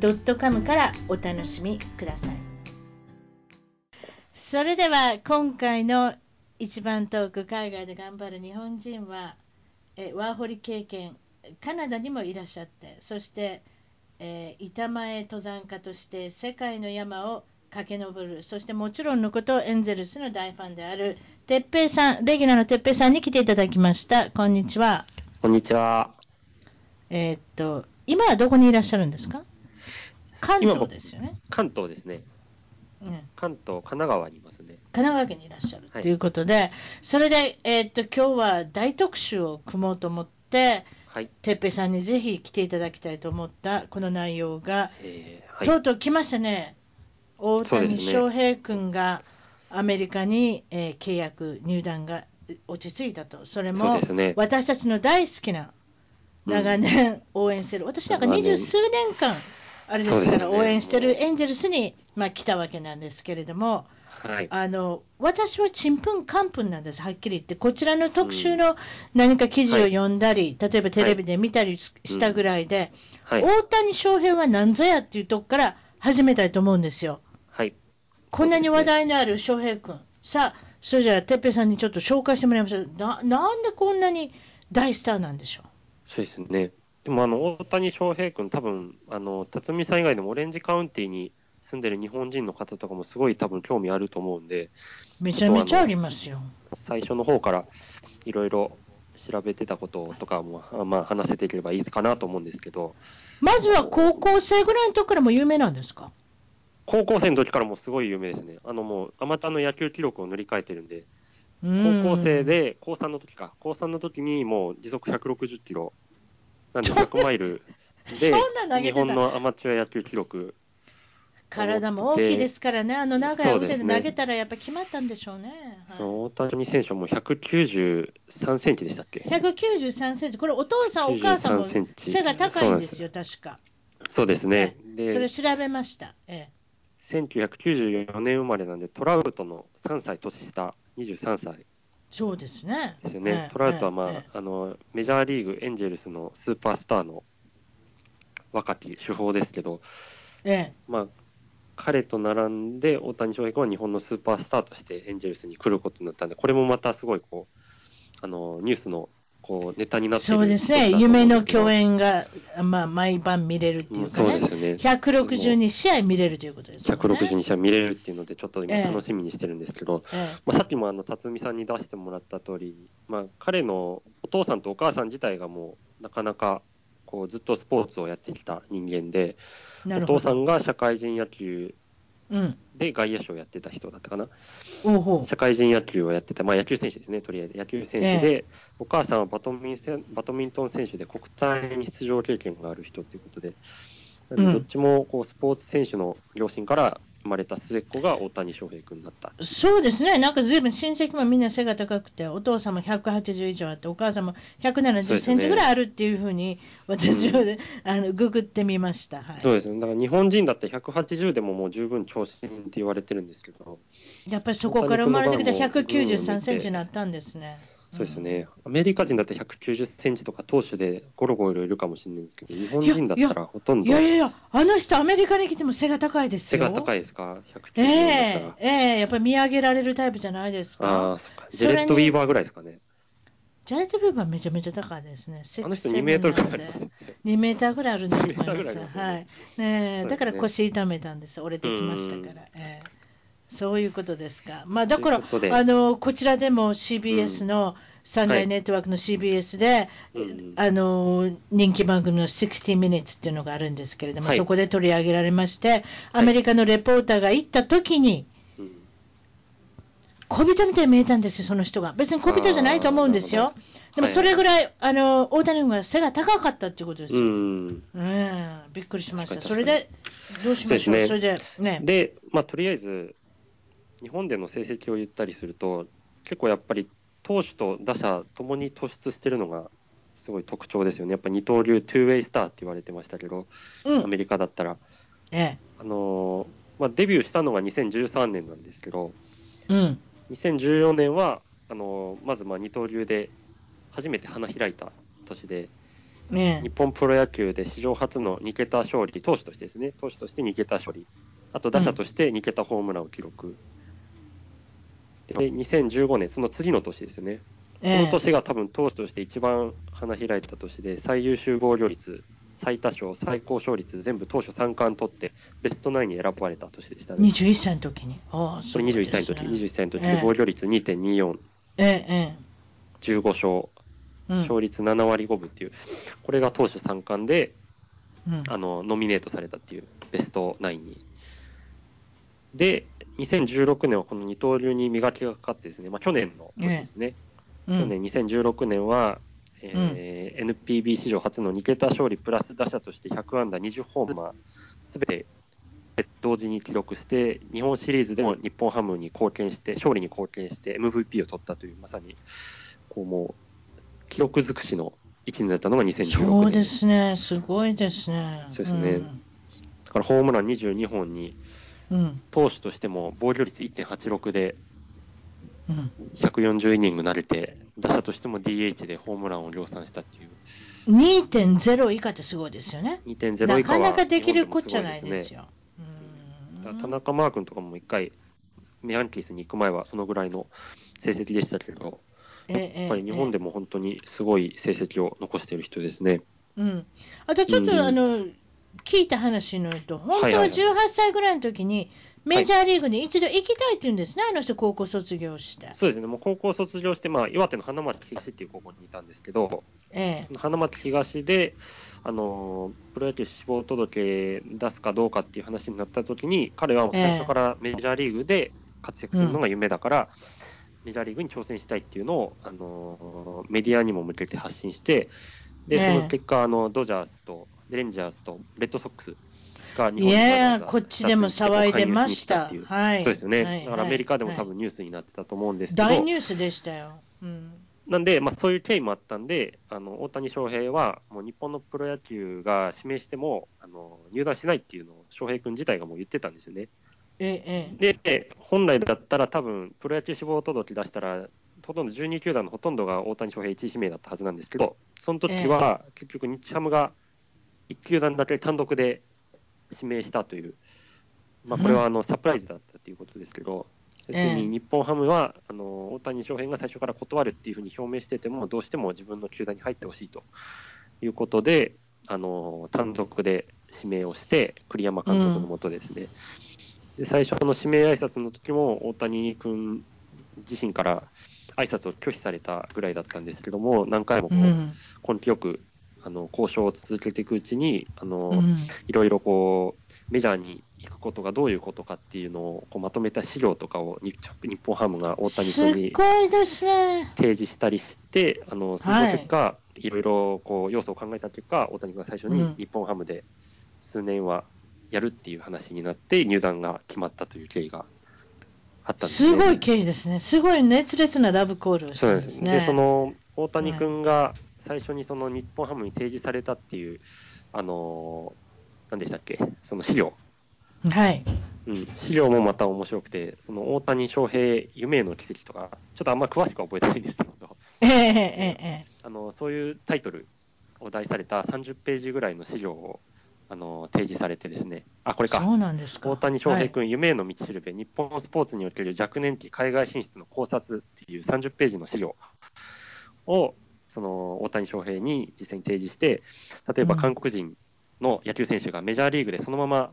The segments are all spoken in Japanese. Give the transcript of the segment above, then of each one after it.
.com からお楽しみください。それでは今回の一番トーク海外で頑張る日本人はえワーホリ経験カナダにもいらっしゃってそして、えー、板前登山家として世界の山を駆け上るそしてもちろんのことエンゼルスの大ファンである哲平さんレギュラーの哲平さんに来ていただきました。こんにちは。こんにちは。えー、っと今はどこにいらっしゃるんですか？関東ですよね。関東ですね。うん、関東、神奈川にいますね。神奈川県にいらっしゃる。ということで、はい、それで、えー、っと今日は大特集を組もうと思って、はい、てっぺいさんにぜひ来ていただきたいと思ったこの内容が、えーはい、とうとう来ましたね、大谷翔平君がアメリカに、えー、契約、入団が落ち着いたと、それも、ね、私たちの大好きな長年応援してる、うん、私なんか二十数年間、あれです。から、応援してるエンゼルスに、まあ、来たわけなんですけれども、はい、あの私はちんぷんかんぷんなんです、はっきり言って、こちらの特集の何か記事を読んだり、うんはい、例えばテレビで見たりしたぐらいで、はい、大谷翔平は何ぞやっていうとこから始めたいと思うんですよ。はい、こんなに話題のある翔平君、さあ、それじゃあ、てっぺいさんにちょっと紹介してもらいましょう。ななんでこんなに大スターなんでしょう？そうですね。でもあの大谷翔平君、多分あの辰巳さん以外でもオレンジカウンティに住んでる日本人の方とかもすごい多分興味あると思うんで、めちゃめちゃありますよ。最初の方からいろいろ調べてたこととかも、まあ、話せていければいいかなと思うんですけど、まずは高校生ぐらいの時からも有名なんですか？高校生の時からもすごい有名ですね。あのもう、あまたの野球記録を塗り替えてるんで、高校生で、高3の時か、高3の時にもう時速160キロなんで100マイルで、日本のアマチュア野球記録。体も大きいですからね、あの長い腕で投げたらやっぱ決まったんでしょうね。そう、大谷選手はもう193センチでしたっけ ?193 センチ、これ、お父さん、お母さんも背が高いんですよ、確か。そうですね。でそれ調べました。ええ、1994年生まれなんで、トラウトの3歳年下、23歳。そうですね。ですよね。トラウトは、まあ、あの、メジャーリーグ、エンジェルスのスーパースターの若き主砲ですけど、ええ、まあ、彼と並んで大谷翔平君は日本のスーパースターとしてエンジェルスに来ることになったんで、これもまたすごいこう、あの、ニュースのこうネタになってそうですね、夢の共演が、まあ、毎晩見れるっていうか、ね、そうですよね。162試合見れるということですね。162試合見れるっていうので、ちょっと今、楽しみにしてるんですけど、ええ。まあ、さっきもあの辰巳さんに出してもらった通り、まあ、彼のお父さんとお母さん自体がもう、なかなかこうずっとスポーツをやってきた人間で、お父さんが社会人野球で外野手をやってた人だったかな、うん、社会人野球をやってた、まあ、野球選手ですね、とりあえず。野球選手で、ええ、お母さんはバドミンバドミントン選手で国体に出場経験がある人ということで、どっちもこうスポーツ選手の両親から生まれた末っ子が大谷翔平君だった。そうですね、なんかずいぶん親戚もみんな背が高くて、お父さんも180以上あって、お母さんも170センチぐらいあるっていうふうに、私は、ね、あのググってみました、はい、そうですね、だから日本人だって180でももう十分長身って言われてるんですけど、やっぱりそこから生まれてきた193センチになったんですね。そうですね、アメリカ人だって190センチとか投手でゴロゴロいるかもしれないんですけど、日本人だったらほとんど。いやいやいや、あの人、アメリカに来ても背が高いですよ。背が高いですか、190だったら。ええええやっぱり見上げられるタイプじゃないですか。ああ、そっか。ジェレット・ウィーバーぐらいですかね。ジャレット・ウィーバーめちゃめちゃ高いですね。あの人2メートルぐらいあります、ね。2メーターぐらいあるんだと思います。すね、はい。ねだから腰痛めたんです。折れてきましたから。ええそういうことですか。まあ、だから、あの、こちらでも CBS の、サンデーネットワークの CBS で、はい、あの人気番組の60 Minutes っていうのがあるんですけれども、はい、そこで取り上げられまして、アメリカのレポーターが行った時に、はい小人みたいに見えたんですよ、その人が。別に小人じゃないと思うんですよ。でもそれぐらい、はい、あの大谷君が背が高かったっていうことですよ。うん、びっくりしました。それで、どうしましょう、そ、ね、れで、ね。で、まあ、とりあえず、日本での成績を言ったりすると、結構やっぱり投手と打者ともに突出してるのがすごい特徴ですよね。やっぱ二刀流、トゥーウェイスターって言われてましたけど、うん、アメリカだったら。ええ、あのまあ、デビューしたのが2013年なんですけど、うん、2014年はあのまずまあ二刀流で初めて花開いた年で、ね、日本プロ野球で史上初の2桁勝利、投手としてですね、投手として2桁勝利、あと打者として2桁ホームランを記録。うん、で、2015年、その次の年ですよね。この年が多分投手として一番花開いた年で、最優秀防御率、最多勝、最高勝率、全部投手3冠取って、ベストナインに選ばれた年でしたね。21歳の時に。ああ、それ21歳の時、21歳の時で防御率2.24。ええ、ええ。15勝、勝率7割5分っていう、これが投手3冠で、うん、あのノミネートされたっていう、ベストナインに。で、2016年はこの二刀流に磨きがかかってですね、まあ、去年の年ですね、去年2016年は、えー、うん、NPB 史上初の2桁勝利プラス打者として100安打20ホーマー、すべて同時に記録して、日本シリーズでも日本ハムに貢献して、勝利に貢献して MVP を取ったという、まさにこうもう記録尽くしの1年だったのが2016年。そうですね、すごいですね。そうですね。うん、だからホームラン22本に、うん、投手としても防御率1.86で、140イニング投げて、打者としても DH でホームランを量産したっていう。2.0以下ってすごいですよね。2.0以下は、ね、なかなかできることじゃないですよ。田中マー君とかも一回、ヤンキースに行く前はそのぐらいの成績でしたけど、やっぱり日本でも本当にすごい成績を残している人ですね。うん、あとちょっと、うん、あの聞いた話のと、本当は18歳ぐらいの時に、メジャーリーグに一度行きたいって言うんですね、はい、あの人、高校卒業して。そうですね、もう高校卒業して、まあ、岩手の花巻東っていう高校にいたんですけど、ええ、花巻東で、あのプロ野球志望届出すかどうかっていう話になった時に、彼は最初からメジャーリーグで活躍するのが夢だから、えうんメジャーリーグに挑戦したいっていうのを、あのメディアにも向けて発信して、で、その結果、あのドジャースとレンジャースとレッドソックスが日本にわこっちでも騒いでました。はい。そうですよね。はい、だからアメリカでも多分ニュースになってたと思うんですけど。大ニュースでしたよ。うん。なんで、まあ、そういう経緯もあったんで、あの大谷翔平は、もう日本のプロ野球が指名してもあの入団しないっていうのを、翔平君自体がもう言ってたんですよね。ええ、で、本来だったら多分、プロ野球志望届出したら、ほとんど12球団のほとんどが大谷翔平1位指名だったはずなんですけど、その時は結局、日ハムが1球団だけ単独で指名したという、まあ、これはあのサプライズだったということですけど、要するに日本ハムはあの大谷翔平が最初から断るっていうふうに表明してても、どうしても自分の球団に入ってほしいということで、あの単独で指名をして、栗山監督のもとですね。うん。で最初の指名挨拶の時も大谷君自身から挨拶を拒否されたぐらいだったんですけども何回もこう、根気よくあの交渉を続けていくうちにあの、うん、いろいろこうメジャーに行くことがどういうことかっていうのをこうまとめた資料とかを日本ハムが大谷君に提示したりして、あのその結果、はい、いろいろこう要素を考えた結果大谷君が最初に日本ハムで数年はやるっていう話になって入団が決まったという経緯があったんですね。すごい経緯ですね。すごい熱烈なラブコールをしたんですね。でその大谷君が最初にその日本ハムに提示されたっていう、あの何でしたっけ、その資料。はい。うん、資料もまた面白くて、その大谷翔平夢への奇跡とか、ちょっとあんま詳しくは覚えてないんですけど、えー、えー、えー、あのそういうタイトルを題された30ページぐらいの資料をあの提示されてですね、あ、これか、そうなんですか。大谷翔平君、はい、夢への道しるべ、日本スポーツにおける若年期海外進出の考察っていう30ページの資料を、その大谷翔平に実際に提示して、例えば韓国人の野球選手がメジャーリーグでそのまま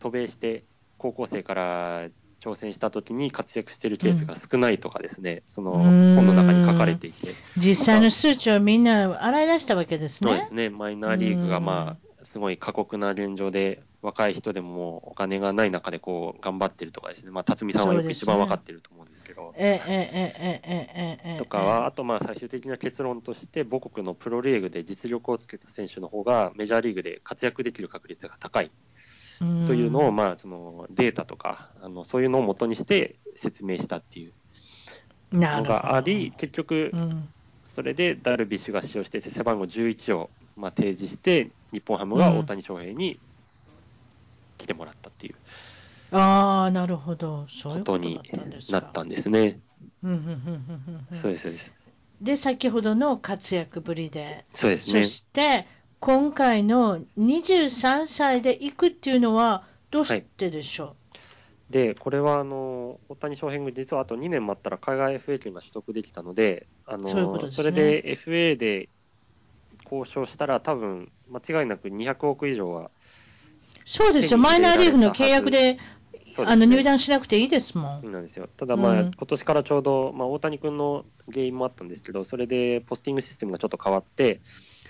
渡米して、高校生から挑戦したときに活躍しているケースが少ないとかですね、うん、その本の中に書かれていて、実際の数値をみんな洗い出したわけですね。そうですね、マイナーリーグがまあすごい過酷な現状で、若い人でももうお金がない中でこう頑張ってるとかですね、まあ、辰巳さんはよく一番分かってると思う。んですけど、ええええええとかは、あとまあ最終的な結論として、母国のプロリーグで実力をつけた選手の方が、メジャーリーグで活躍できる確率が高い。というのを、まあ、そのデータとかあの、そういうのを元にして説明したっていうのがあり、結局、それでダルビッシュが使用して背番号11をまあ提示して、日本ハムが大谷翔平に来てもらったっていう。ああ、なるほど。そういうことになったんですね。そうです、そうです。で、先ほどの活躍ぶりで。そうですね。そして、今回の23歳で行くっていうのは、どうしてでしょう、はい、で、これはあの大谷翔平が実はあと2年待ったら海外 FA 権が取得できたので、あのそ、ね、それで FA で交渉したら、多分間違いなく200億以上はそうですよ、マイナーリーグの契約で、ね、あの入団しなくていいですもん。なんですよただ、まあ、うん、今年からちょうど、まあ、大谷君の原因もあったんですけど、それでポスティングシステムがちょっと変わって、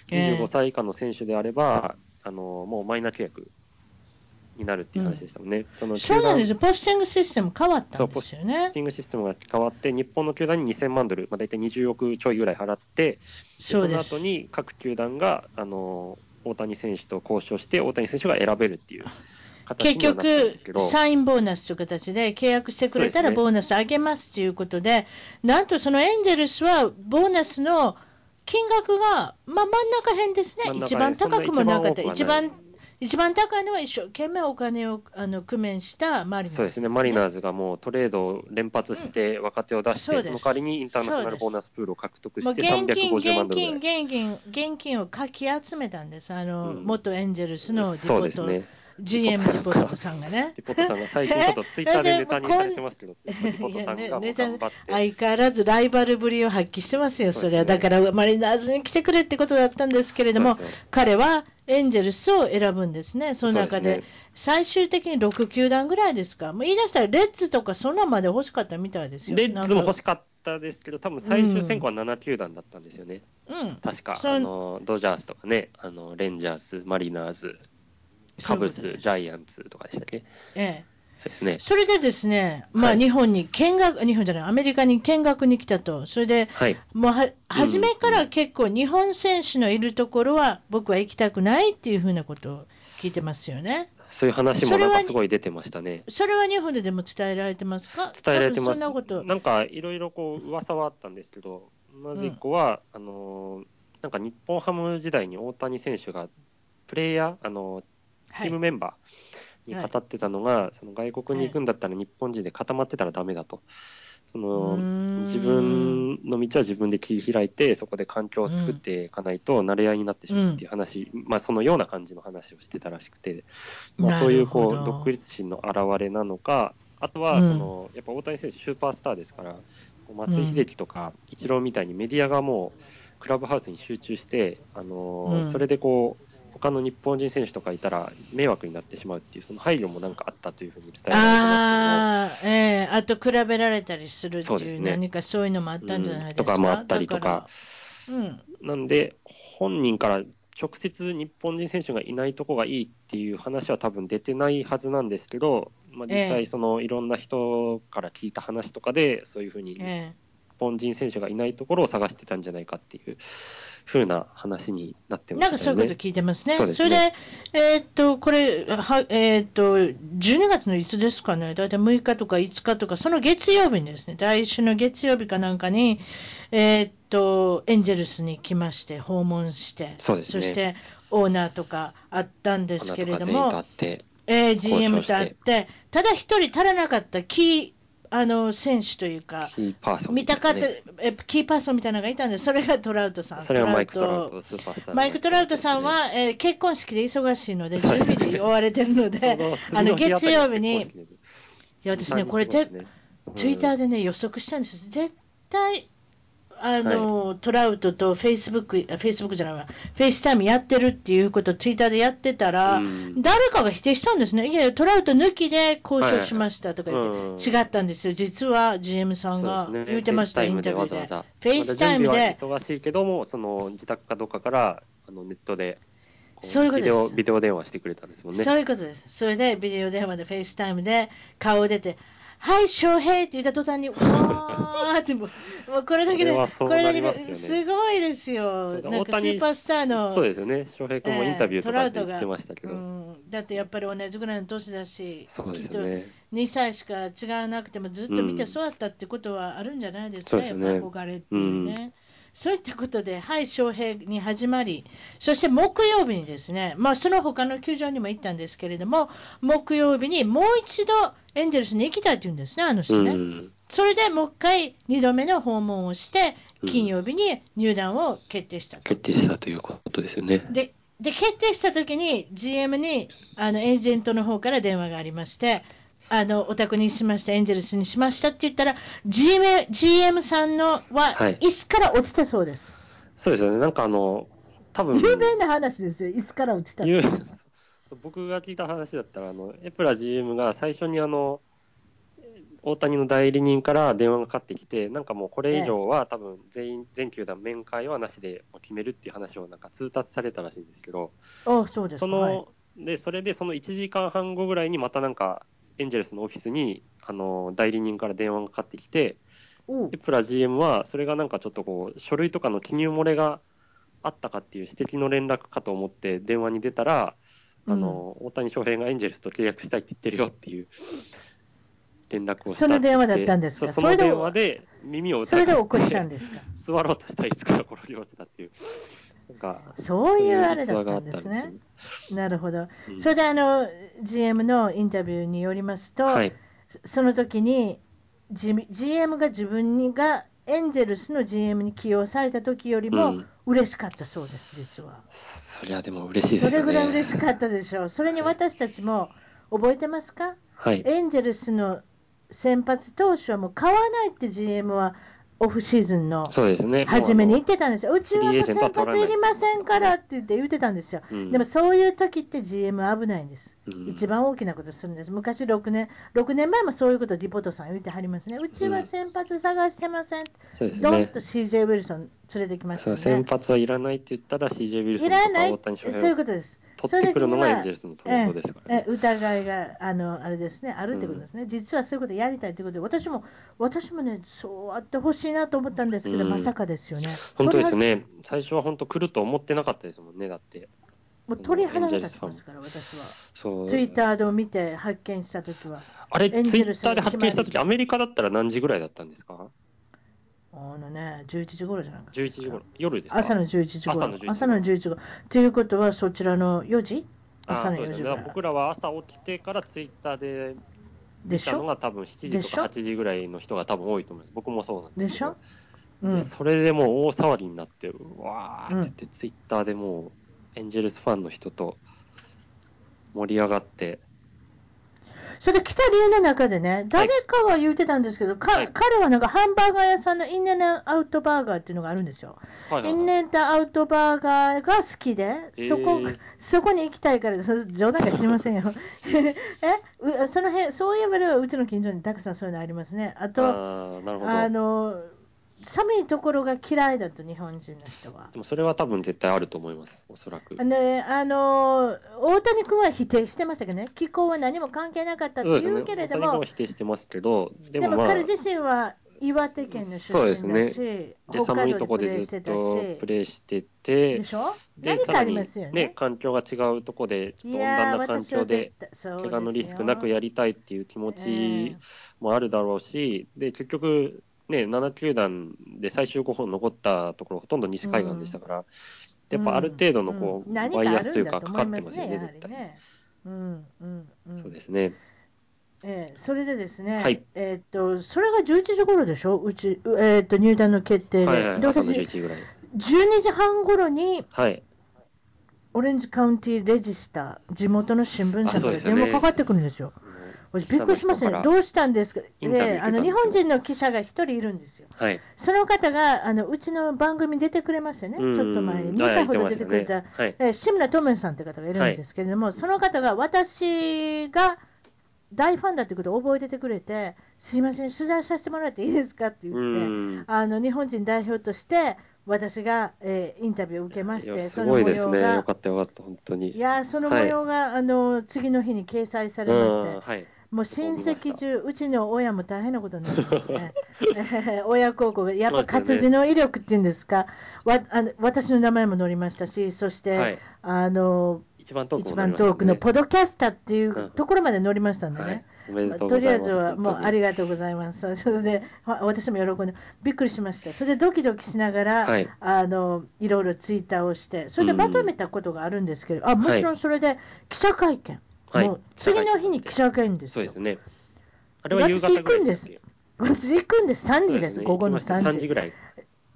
25歳以下の選手であれば、えー、あのもうマイナー契約になるっていう話でしたもんね。うん、そのそうなんですよ、ポスティングシステム変わったんですよね。ポスティングシステムが変わって、日本の球団に2000万ドル、まあ、大体20億ちょいぐらい払って、その後に各球団があの大谷選手と交渉して、大谷選手が選べるっていう。結局、サインボーナスという形で契約してくれたらボーナス上げますということで、なんとそのエンゼルスはボーナスの金額が、まあ、真ん中辺ですね、一番高くもなかった、一番一番高いのは一生懸命お金をあの工面したマリナーズ、ね、そうですね、マリナーズがもうトレードを連発して若手を出して、うん、その代わりにインターナショナルボーナスプールを獲得して350万ドル現金、現金、現金をかき集めたんです、あの、うん、元エンゼルスのリポート。そうですね GM リポートさんがね。リポートさんが最近ちょっとツイッターでネタにされてますけど、リポートさんが頑張って。相変わらずライバルぶりを発揮してますよ、それは。だからマリナーズに来てくれってことだったんですけれども、彼はエンジェルスを選ぶんですね、その中で。最終的に6球団ぐらいですか、もう言い出したらレッツとかそんなまで欲しかったみたいですよ。レッツも欲しかったですけど、多分最終選考は7球団だったんですよね。うん、確か、あのドジャースとかね、あのレンジャース、マリナーズ、カブス、ジャイアンツとかでしたっけ？ええ。そうですね。それでですね、まあ、日本に見学、日本じゃない、アメリカに見学に来たと。それで、はい、もうは、初めから結構日本選手のいるところは、僕は行きたくないっていうふうなことを聞いてますよね。そういう話もなんかすごい出てましたね。それは日本ででも伝えられてますか？伝えられてます。そんなこと。なんかいろいろこう噂はあったんですけど、まず一個は、うん、あのなんか日本ハム時代に大谷選手がプレイヤー、あのチームメンバーに語ってたのが、はい、その外国に行くんだったら日本人で固まってたらダメだと。その自分の道は自分で切り開いて、そこで環境を作っていかないと、慣れ合いになってしまうっていう話、うん、まあ、そのような感じの話をしてたらしくて、まあ、そういうこう独立心の表れなのか、あとはその、やっぱ大谷選手、スーパースターですから、松井秀喜とかイチローみたいにメディアがもう、クラブハウスに集中して、あのそれでこう他の日本人選手とかいたら迷惑になってしまうっていう、その配慮もなんかあったというふうに伝えられてますけどあ,、えー、あと比べられたりするっていう、ね、何かそういうのもあったんじゃないですか？うん、とかもあったりとか。うん、なんで、本人から直接日本人選手がいないとこがいいっていう話は多分出てないはずなんですけど、まあ、実際、そのいろんな人から聞いた話とかで、そういうふうに日本人選手がいないところを探してたんじゃないかっていうふうな話になってます、ね、なんかそういうこと聞いてますね。そ、ね、れで、えー、っと、これ、はえー、っと、12月のいつですかね、だいたい6日とか5日とか、その月曜日にですね、来週の月曜日かなんかに、えー、っと、エンジェルスに来まして、訪問して、そうですね、そしてオーナーとかあったんですけれども、えー、GM と会って、ただ一人足らなかったキーあの選手というか、キーパーソン、ね、見たかったえ、キーパーソンみたいなのがいたんで、それがトラウトさん。それがマイク・トラウト、スーパースター、マイク・トラウトさんは、えー、結婚式で忙しいので、準備で追われてるので、あの月曜日に、いや、私ね、これ、ね、ツイッターでね、予測したんです。絶対あの、はい、トラウトとフェイスブック、フェイスブックじゃないわ、フェイスタイムやってるっていうことをツイッターでやってたら、誰かが否定したんですね。いやいや、トラウト抜きで交渉しましたとか言って、違ったんですよ。実は GM さんが言ってました、ね、インタビューで。フェイスタイムで。忙しいけども、その自宅かどっかからあのネットでそういうことですビデオ電話してくれたんですもんね。そういうことです。それでビデオ電話でフェイスタイムで顔を出て、はい、翔平って言った途端に、わーってもう、もうこれだけで、これだけですごいですよ。なんかスーパースターの。そうですよね。翔平君もインタビューとかで言ってましたけど、えーうん。だってやっぱり同じぐらいの年だし、そうですね。2歳しか違わなくてもずっと見て育ったってことはあるんじゃないですか、うん、すね、憧れっていうね。うんそういったことで、はい、翔平に始まり、そして木曜日にですね、まあ、その他の球場にも行ったんですけれども、木曜日にもう一度エンゼルスに行きたいって言うんですね、あの人ね。それでもう一回2度目の訪問をして、金曜日に入団を決定した、決定したということですよね。でで決定したときに、GM にあのエージェントの方から電話がありまして、あのお宅にしました、エンゼルスにしましたって言ったら、GM, GM さんのは、椅子から落ちたそうです。そうですよね、なんかあの、多分有名な話ですよ、椅子から落ちたそう僕が聞いた話だったら、あのエプラ GM が最初にあの大谷の代理人から電話がかかってきて、なんかもうこれ以上は、多分全員、全球団面会はなしで決めるっていう話をなんか通達されたらしいんですけど、あそうです。その、はい。で、それでその1時間半後ぐらいにまたなんか、エンジェルスのオフィスに、あの、代理人から電話がかかってきて、エプラ GM は、それがなんかちょっとこう、書類とかの記入漏れがあったかっていう指摘の連絡かと思って電話に出たら、あの、大谷翔平がエンジェルスと契約したいって言ってるよっていう連絡をしたその電話だったんですか？その電話で耳をそれで怒ったんですか？座ろうとしたらいつから転げ落ちたっていう。なんかそういうあれだったんですね。なるほど。うん、それであの GM のインタビューによりますと、はい、その時に GM が自分がエンジェルスの GM に起用された時よりも嬉しかったそうです、実は。そりゃでも嬉しいですね。それぐらい嬉しかったでしょう。それに私たちも覚えてますか、はい、エンジェルスの先発投手はもう買わないって GM はオフシーズンの初めに言ってたんですよ、うちはもう先発いりませんからって言って言ってたんですよ、うん、でもそういう時って GM 危ないんです、うん、一番大きなことするんです、昔6年、6年前もそういうこと、ディポートさん言ってはりますね、うちは先発探してません、うん、どんと CJ ウィルソン連れてきました、ね、先発はいらないって言ったら CJ ウィルソンとか大谷翔平そういうことです。取ってくるのがエンジェルスの投稿ですからね。疑いがあのあれですね、あるってことですね、うん、実はそういうことやりたいということで、私も私もね、そうあってほしいなと思ったんですけど、うん、まさかですよね。本当ですね、最初は本当、来ると思ってなかったですもんね、だって。もう鳥肌立ちますから、私は。そう。ツイッターで見て発見したときは。あれ、ツイッターで発見したとき、アメリカだったら何時ぐらいだったんですか？あのね、11時頃じゃないか。11時頃。夜ですか？朝の11時頃。朝の11時頃。ということは、そちらの4時朝の4時ぐら。い。僕らは朝起きてからツイッターで見たのが多分7時とか8時ぐらいの人が多分多いと思います。僕もそうなんですけど。でしょ、うん、それでもう大騒ぎになって、わーって言って、ツイッターでもうエンジェルスファンの人と盛り上がって、それ来た理由の中でね、誰かが言ってたんですけど、はい、彼はなんかハンバーガー屋さんのインネアウトバーガーっていうのがあるんですよ。はいはいはい、インネアウトバーガーが好きで、そこ、えー、そこに行きたいから、冗談か知りませんよ。えその辺、そういう意味ではうちの近所にたくさんそういうのありますね。あと、あの、寒いところが嫌いだと、日本人の人は。でもそれは多分絶対あると思います、おそらく。ね、あの大谷君は否定してましたけどね、気候は何も関係なかったと言うけれども、ね、大谷君は否定してますけど、でも、まあ、彼自身は岩手県の出身だし、ね、で寒いところでずっとプレーしてて、でしょ？でさらに、ね、環境が違うところで、ちょっと温暖な環境で、怪我のリスクなくやりたいっていう気持ちもあるだろうし、で結局、ね、7球団で最終候補残ったところ、ほとんど西海岸でしたから、やっぱある程度のこう、バイアスというか、かかってますよね、絶対。そうですね。えー、それでですね、はい、えー、っとそれが11時頃でしょ、うち、えー、っと入団の決定で、はいはい、で朝の11時ぐらい。12時半頃に、はい、オレンジカウンティレジスター、地元の新聞社から電話かかってくるんですよ。びっくりしましたね、どうしたんですか、であの日本人の記者が1人いるんですよ、はい、その方があのうちの番組出てくれましたね、ちょっと前に、2回ほど出てくれた、はい、え志村智さんという方がいるんですけれども、はい、その方が私が大ファンだということを覚えててくれて、すいません、取材させてもらっていいですかって言って、あの日本人代表として、私が、えー、インタビューを受けまして、すごいですね、よかったよかった、本当に。いや、その模様が、はい、あの次の日に掲載されまして、はい、もう親戚中、うちの親も大変なことになってますね、親孝行が、やっぱ活字の威力っていうんですか、わあの私の名前も載りましたし、そして、はい、あの一番遠く、のポドキャスターっていうところまで載りましたんでね。とりあえずはもうありがとうございます。それで私も喜んでびっくりしました。それでドキドキしながら、はい、あのいろいろツイッターをして、それでまとめたことがあるんですけど、うん、あもちろんそれで記者会見、はい、次の日に記者会見ですそうですね。あれは夕方ぐらいです。私行くんです、3時です、午後の3時。3時ぐらい。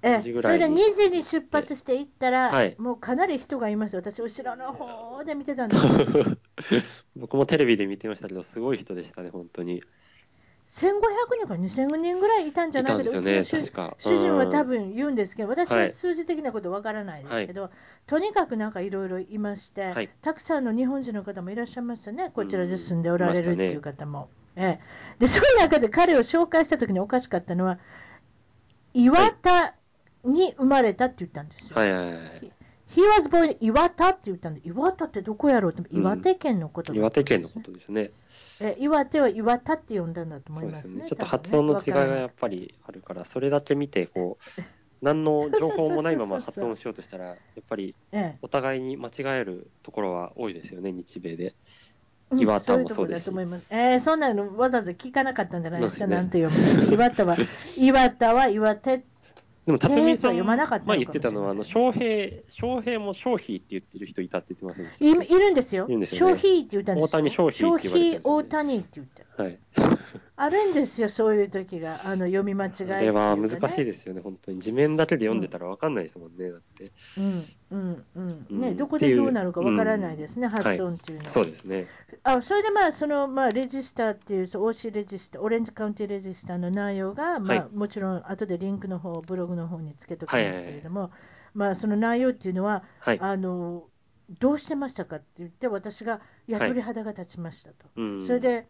えそれで2時に出発して行ったら、はい、もうかなり人がいます、私、後ろの方で見てたんです 僕もテレビで見てましたけど、すごい人でしたね、本当に。1500人から2000人ぐらいいたんじゃないかと、ね、主人は多分言うんですけど、私は数字的なことわからないですけど、はい、とにかくなんかいろいろいまして、はい、たくさんの日本人の方もいらっしゃいましたね、こちらで住んでおられるっていう方も。ね、ええ、でその中で彼を紹介したときにおかしかったのは、岩田に生まれたって言ったんですよ。はいはいはい。He was born 岩田って言ったんで、岩田ってどこやろうって、岩手県のこと、ねうん、岩手県のことですね。え岩手は岩田って呼んだんだと思いますね。すねちょっと発音の違いがやっぱりあるから、それだけ見て、こう、何の情報もないまま発音しようとしたら、やっぱりお互いに間違えるところは多いですよね、日米で。岩田もそうですし。う。えー、そんなのわざわざ聞かなかったんじゃないですか、なんて読む。岩田は、岩田は岩手でも、辰巳さん、まあ、言ってたのは、あの、翔平、翔平も商品って言ってる人いたって言ってませんでしたいいるんですよ。いるんですよ、ね。商品って言ったんですよ。大谷商品って言われてね。大谷って言ってる。はい。あるんですよ、そういう時が。あの、読み間違い、ね。あれは難しいですよね、本当に。地面だけで読んでたら分かんないですもんね、だって。うん、うん、うん。ね、どこでどうなるか分からないですね、発音っていうのは、はい。そうですね。あ、それでまあ、その、まあ、レジスターっていう、OC レジスター、オレンジカウンティレジスターの内容が、まあ、もちろん、後でリンクの方、ブログの方につけときますけれども、はいはいはい、まあ、その内容っていうのは、はい、あの、どうしてましたかって言って、私が、いや、鳥肌が立ちましたと。それで、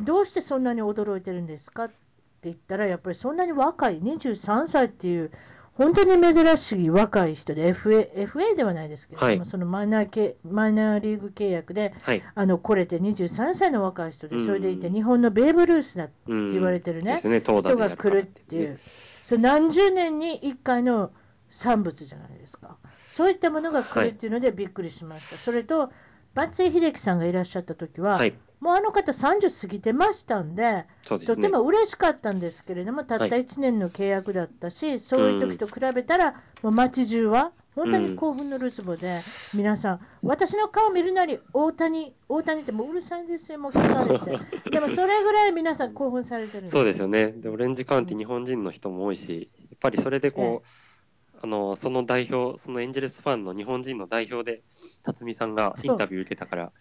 どうしてそんなに驚いてるんですかって言ったら、やっぱりそんなに若い、23歳っていう、本当に珍しい若い人で、FA, FA ではないですけど、はい、そのマイナー系マイナーリーグ契約で、はい、あの来れて23歳の若い人で、それでいて、日本のベーブ・ルースだって言われてるね、ね人が来るっていう、そ何十年に1回の産物じゃないですか、そういったものが来るっていうのでびっくりしました。それと松井秀喜さんがいらっしゃった時は、はい、もうあの方30過ぎてましたんで、でね、とても嬉しかったんですけれども、たった1年の契約だったし、はい、そういう時と比べたら、もう街中は本当に興奮のるつぼで、うん、皆さん、私の顔見るなり、大谷、大谷ってもううるさいんですよ、もう聞かれて。でもそれぐらい皆さん興奮されてるそうですよね。で、オレンジカウンティ日本人の人も多いし、やっぱりそれでこう、あのその代表、そのエンジェルスファンの日本人の代表で、辰巳さんがインタビュー受けたから、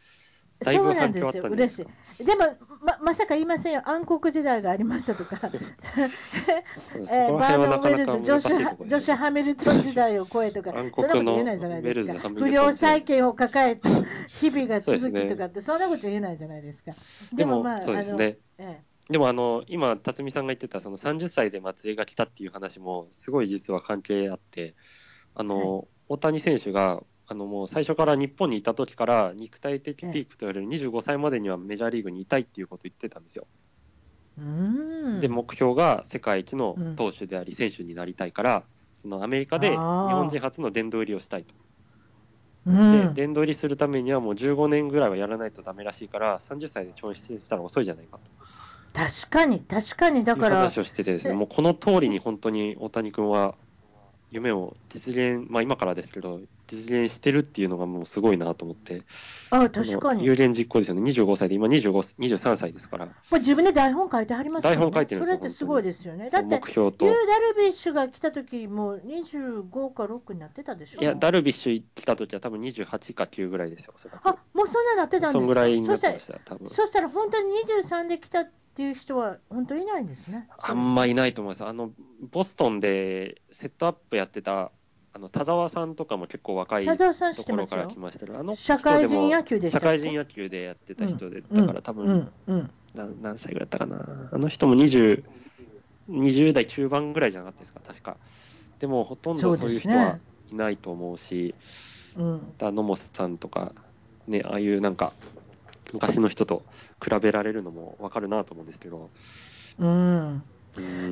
だいぶ反響あったんで。すしい。でもま、まさか言いませんよ、暗黒時代がありましたとか、えー、バーノン・ウェルズ、ジョシュ・ジョシュハミルトン時代を超えとか、そんなこと言えないじゃないですか、不良債権を抱えた日々が続きとかって、そんなこと言えないじゃないですか。でも、まあ、そうですね。ええでもあの今、辰巳さんが言ってたその30歳で松江が来たっていう話もすごい実は関係あってあの、はい、大谷選手があのもう最初から日本にいた時から肉体的ピークと言われる25歳までにはメジャーリーグにいたいっていうことを言ってたんですよ。で目標が世界一の投手であり選手になりたいから、そのアメリカで日本人初の殿堂入りをしたいと。で殿堂入りするためにはもう15年ぐらいはやらないとダメらしいから30歳で調子したら遅いじゃないかと。確かに、確かに、だから。話をしててですね、もうこの通りに本当に大谷君は夢を実現、まあ今からですけど、実現してるっていうのがもうすごいなと思って。あ確かに。有言実行ですよね。25歳で、今25、23歳ですから。これ自分で台本書いてはりますね。台本書いてるんですよ。それってすごいですよね。だって、目標と。ダルビッシュが来た時も25か6になってたでしょいや、ダルビッシュ来た時は多分28か9ぐらいですよ、あ、もうそんななってたんですか？そんぐらいになってました、多分。そしたら本当に23で来たっていう人は本当いないんですね。あんまいないと思います。あの、ボストンでセットアップやってたあの田沢さんとかも結構若いところから来ましたけど、あの社会人野球で社会人野球でやってた人で、だから多分、何歳ぐらいだったかな、あの人も20、20代中盤ぐらいじゃなかったですか、確か。でもほとんどそういう人はいないと思うし、うね、うん、野茂さんとか、ね、ああいうなんか、昔の人と比べられるのも分かるなと思うんですけど。うん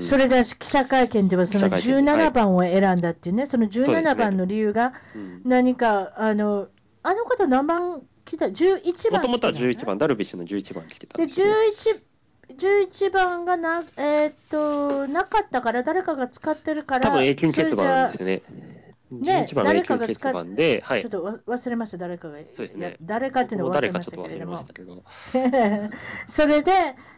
それで記者会見では、その17番を選んだっていうね、その17番の理由が、何か、あの、あの方、何番来た ?11 番。もともとは11番、ダルビッシュの11番来てたんですで、11番がな、えー、っと、なかったから、誰かが使ってるから、多分永久欠番ですね。ね、11番が永久欠番で、はい、ちょっと忘れました、誰かが。そうですね。誰かっていうのを忘れましたけれども。それで、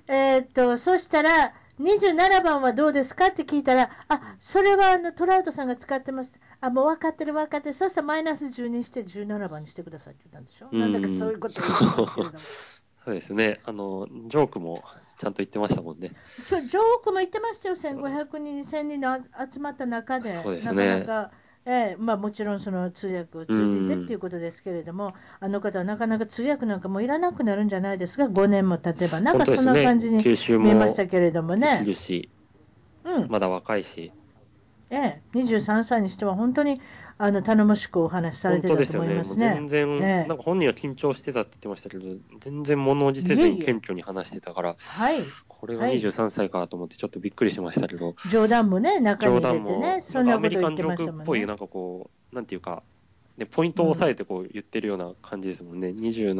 えー、っと、そしたら、27番はどうですかって聞いたら、あそれはあのトラウトさんが使ってます。あ、もう分かってる分かってる。そしたらマイナス10にして17番にしてくださいって言ったんでしょ。うなんだかそういうこと そうですね。あの、ジョークもちゃんと言ってましたもんね。そう、ジョークも言ってましたよ。1500人、2000人の集まった中で。そうですね。なかなかえーまあ、もちろんその通訳を通じてっていうことですけれども、あの方はなかなか通訳なんかもいらなくなるんじゃないですか、5年も経てば、なんかそんな感じに見えましたけれどもね。うん、まだ若いし。ええ、23歳にしては本当にあの頼もしくお話しされてたと思いますね。全然、ええ、なんか本人は緊張してたって言ってましたけど、全然物おじせずに謙虚に話してたから、はい、これが23歳かと思ってちょっとびっくりしましたけど、冗談もね、中に入れてね、そんな。アメリカンジョークっぽい、なんかこう、なんていうか、ね、ポイントを押さえてこう言ってるような感じですもんね、うん、27,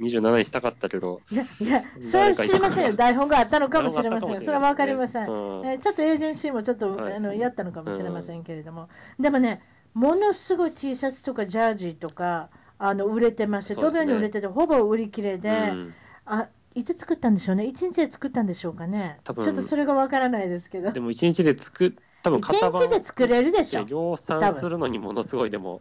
27にしたかったけど、いや、いやそれは知りませんよ、台本があったのかもしれません。よ、それは分かりません、うん、えちょっとエージェンシーもちょっと、はい、あのやったのかもしれませんけれども、うん、でもね、ものすごい T シャツとかジャージとか、あの売れてまして、ドベに売れてて、ほぼ売り切れで、あいつ作ったんでしょうね、1日で作ったんでしょうかね、ちょっとそれが分からないですけど。でも1日で作多分型番1日で作れるでしょ？量産するのにものすごいでも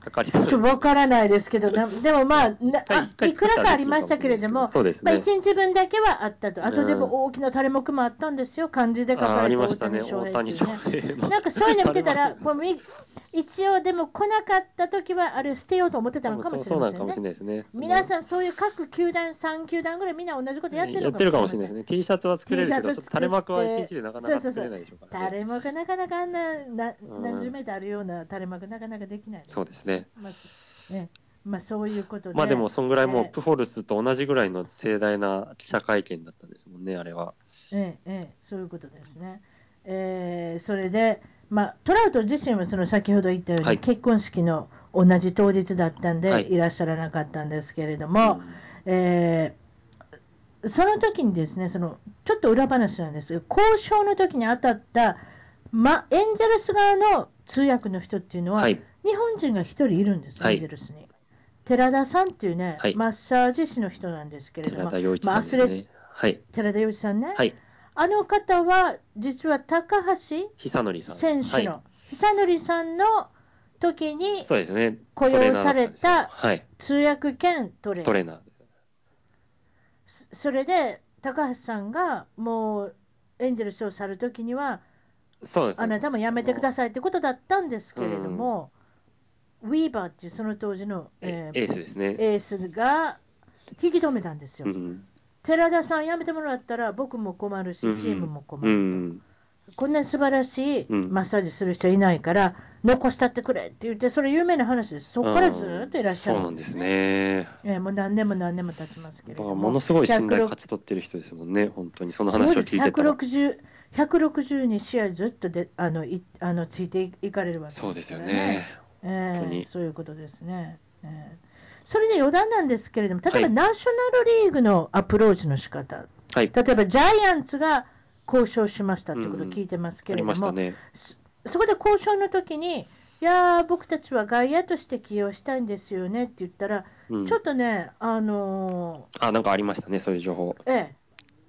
かかりそうです、ね。わからないですけど、でもまあ、あい。くらかありましたけれども、そうですね、まあ、1日分だけはあったと、あとでも大きな垂れ目もあったんですよ、漢字で書かれた大谷翔平、ね、なんかそういうの見てたら、こう一応、でも来なかった時は、あれ捨てようと思ってたのかもしれませんね。ね皆さん、そういう各球団、3球団ぐらい、みんな同じことやってるやってるかもしれないですね。T シャツは作れるけど、垂れ幕は1日でなかなか作れないでしょうから、ね、垂れ幕なかなかあんなな何十メートルあるような垂れ幕なかなかできない、そうですね。まあねまあ、そういうことで。まあでも、そんぐらいもう、プフォルスと同じぐらいの盛大な記者会見だったんですもんね、あれは。ええ、ええ、そういうことですね。えー、それで、まあ、トラウト自身はその先ほど言ったように、はい、結婚式の同じ当日だったんで、はい、いらっしゃらなかったんですけれども、うん、えー、その時にですね、そのちょっと裏話なんですが、交渉の時に当たった、ま、エンゼルス側の通訳の人っていうのは、はい、日本人が1人いるんです、エンゼルスに。寺田さんっていうね、マッサージ師の人なんですけれども、寺田洋一さんですね。はい、寺田洋一さんね。はいあの方は、実は高橋選手の、久典さんの時に雇用された通訳兼トレーナー。それで、高橋さんがもうエンゼルスを去る時には、そうです。あなたも辞めてくださいってことだったんですけれども、ウィーバーっていうその当時の、えー、エースですね。エースが引き止めたんですよ。うん寺田さん辞めてもらったら僕も困るし、チームも困ると。うんこんなに素晴らしいマッサージする人いないから、残したってくれって言って、それ有名な話です。そこからずっといらっしゃる、ね、そうなんですね。えー、もう何年も何年も経ちますけれども。ものすごい信頼勝ち取ってる人ですもんね、本当に。その話を聞いてたら。160 162試合ずっとであのいあのついていかれるわけですね、そうですよね。えー、そういうことですね。えーそれで余談なんですけれども、例えばナショナルリーグのアプローチの仕方、はい、例えばジャイアンツが交渉しましたってことを聞いてますけれども、うんね、そこで交渉の時に、いや僕たちは外野として起用したいんですよねって言ったら、うん、ちょっとね、あのー、あなんかありましたね、そういう情報。ええ。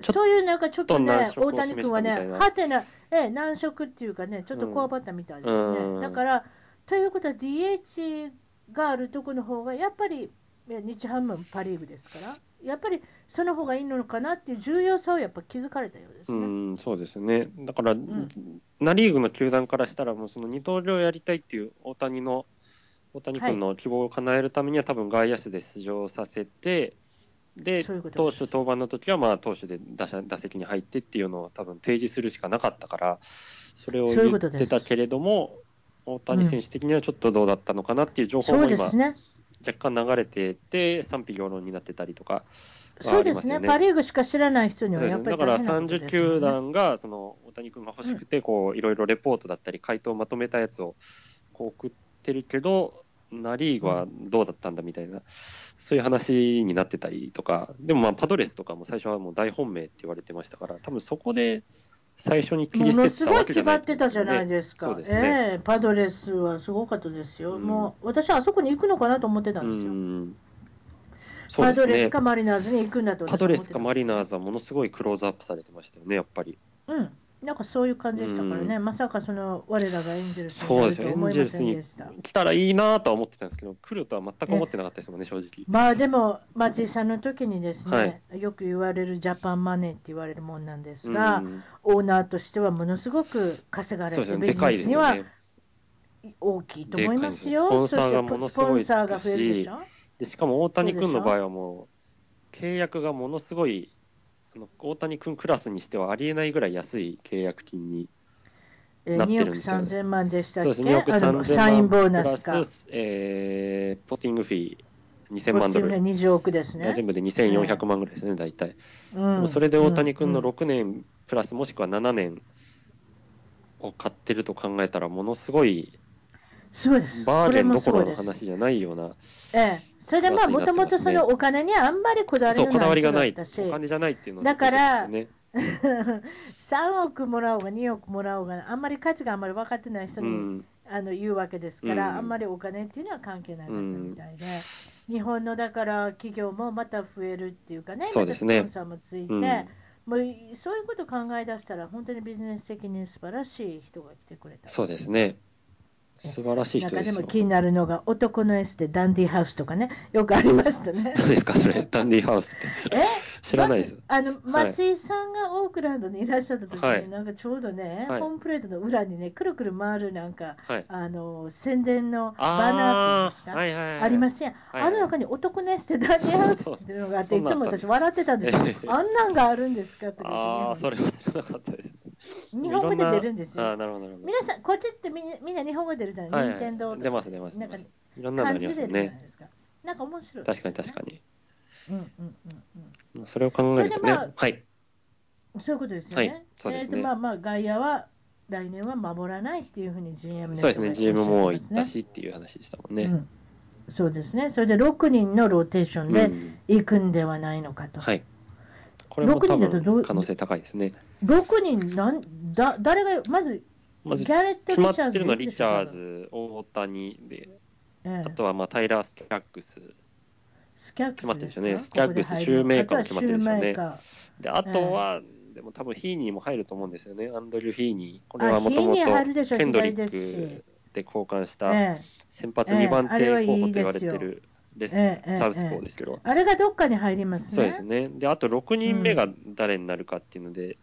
そういうなんかちょっとね、大谷君はね、はてな、ええ、難色っていうかね、ちょっとこわばったみたいですね。うん、だから、ということは DH があるとこの方がやっぱり日ハムパ・リーグですからやっぱりその方がいいのかなっていう重要さをやっぱ気づかれたようですね。うんそうですね。だから、うん、ナ・リーグの球団からしたらもうその二刀流をやりたいっていう大谷の大谷君の希望を叶えるためには、はい、多分外野手で出場させてで投手登板の時はまあ投手で打者打席に入ってっていうのを多分提示するしかなかったからそれを言ってたけれども、大谷選手的にはちょっとどうだったのかなっていう情報も今、ね、若干流れてて、賛否両論になってたりとか、そうですね、パ・リーグしか知らない人にはやっぱり、ね、だから30球団がその大谷君が欲しくてこういろいろレポートだったり回答をまとめたやつをこう送ってるけどナ・リーグはどうだったんだみたいな、そういう話になってたりとか。でもまあパドレスとかも最初はもう大本命って言われてましたから多分そこで最初に切り捨てたわけじゃない、ものすごい決まってたじゃないですか。すね、えー、パドレスはすごかったですよ。うん、もう私はあそこに行くのかなと思ってたんですよ。うんね、パドレスかマリナーズに行くんだとパドレスかマリナーズはものすごいクローズアップされてましたよね、やっぱり。うん、なんかそういう感じでしたからね、まさかその我らがエンジェルスになると思いませんでした。来たらいいなとは思ってたんですけど、来るとは全く思ってなかったですもんね、正直。まあでも、松井さんの時にですね、はい、よく言われるジャパンマネーって言われるもんなんですが、オーナーとしてはものすごく稼がれて、ビジネスには大きいと思いますよ。スポンサーがものすごいつくし、でしかも大谷君の場合はもう、契約がものすごい、大谷君クラスにしてはありえないぐらい安い契約金になってるんですよ、ね。2億3000万でしたっけ？そうです、2億3000万プラス、えー、ポスティングフィー2000万ドル。20億ですね。全部で2400万ぐらいですね、大体。うん、それで大谷君の6年プラスもしくは7年を買ってると考えたら、ものすごい、そうです。バーゲンどころの話じゃないような。ええ。それでまあ、もともとそのお金にはあんまりこだわりがないそう、こだわりがない。お金じゃないっていうのだから、3 億もらおうが2億もらおうが、あんまり価値があんまり分かってない人に、うん、あの言うわけですから、うん、あんまりお金っていうのは関係なかったみたいで、うん、日本のだから企業もまた増えるっていうかね、そうですね。ま、スポンサーもついて、もうそういうこと考え出したら、本当にビジネス的に素晴らしい人が来てくれた。そうですね。素晴らしい人ですでも気になるのが、男の S でダンディハウスとかね、よくありましたね。何ですか、それ、ダンディハウスって。え？知らないです。あの、松井さんがオークランドにいらっしゃった時に、はい、なんかちょうどね、はい、ホームプレートの裏にね、くるくる回るなんか、はい、あの、宣伝のバナーですか、はいはいはい、ありますやん。あの中に男の S でダンディハウスっていうのがあって、いつも私笑ってたんですよ。あんなんがあるんですかってああ、それは知らなかったです。日本語で出るんですよ。あなるほど皆さん、こっちってみみんな日本語出るじゃない、任天堂とか。出ます、出ます。なんかいろんなのありますよね。なんか面白い、確かに確かに。うんうんうんうん。それを考えるとね、まあ、はい。そういうことですよね。はい、そうですね。えー、まあまあ、外野は来年は守らないっていうふうに GM そうですね、GM も言ったしっていう話でしたもんね。うんそうですね、それで6人のローテーションで行くんではないのかと。うん、はいこれも多分可能性高いですね。6人なんだ、誰が、まず、まずギャレット・決まってるのはリチャーズ、大谷で、ええ、あとはまあタイラー・スキャックス。スキャッ決まってるんですよね。スキャックス、シューメーカーも決まってるんですよね。で、あとは、え、でも多分ヒーニーも入ると思うんですよね。アンドリュー・ヒーニー。これはもともとケンドリックで交換した先発2番手候補と言われてるレス、ええ、サウスポーですけど、あれがどっかに入りますね。そうですね。で、あと6人目が誰になるかっていうので、うん、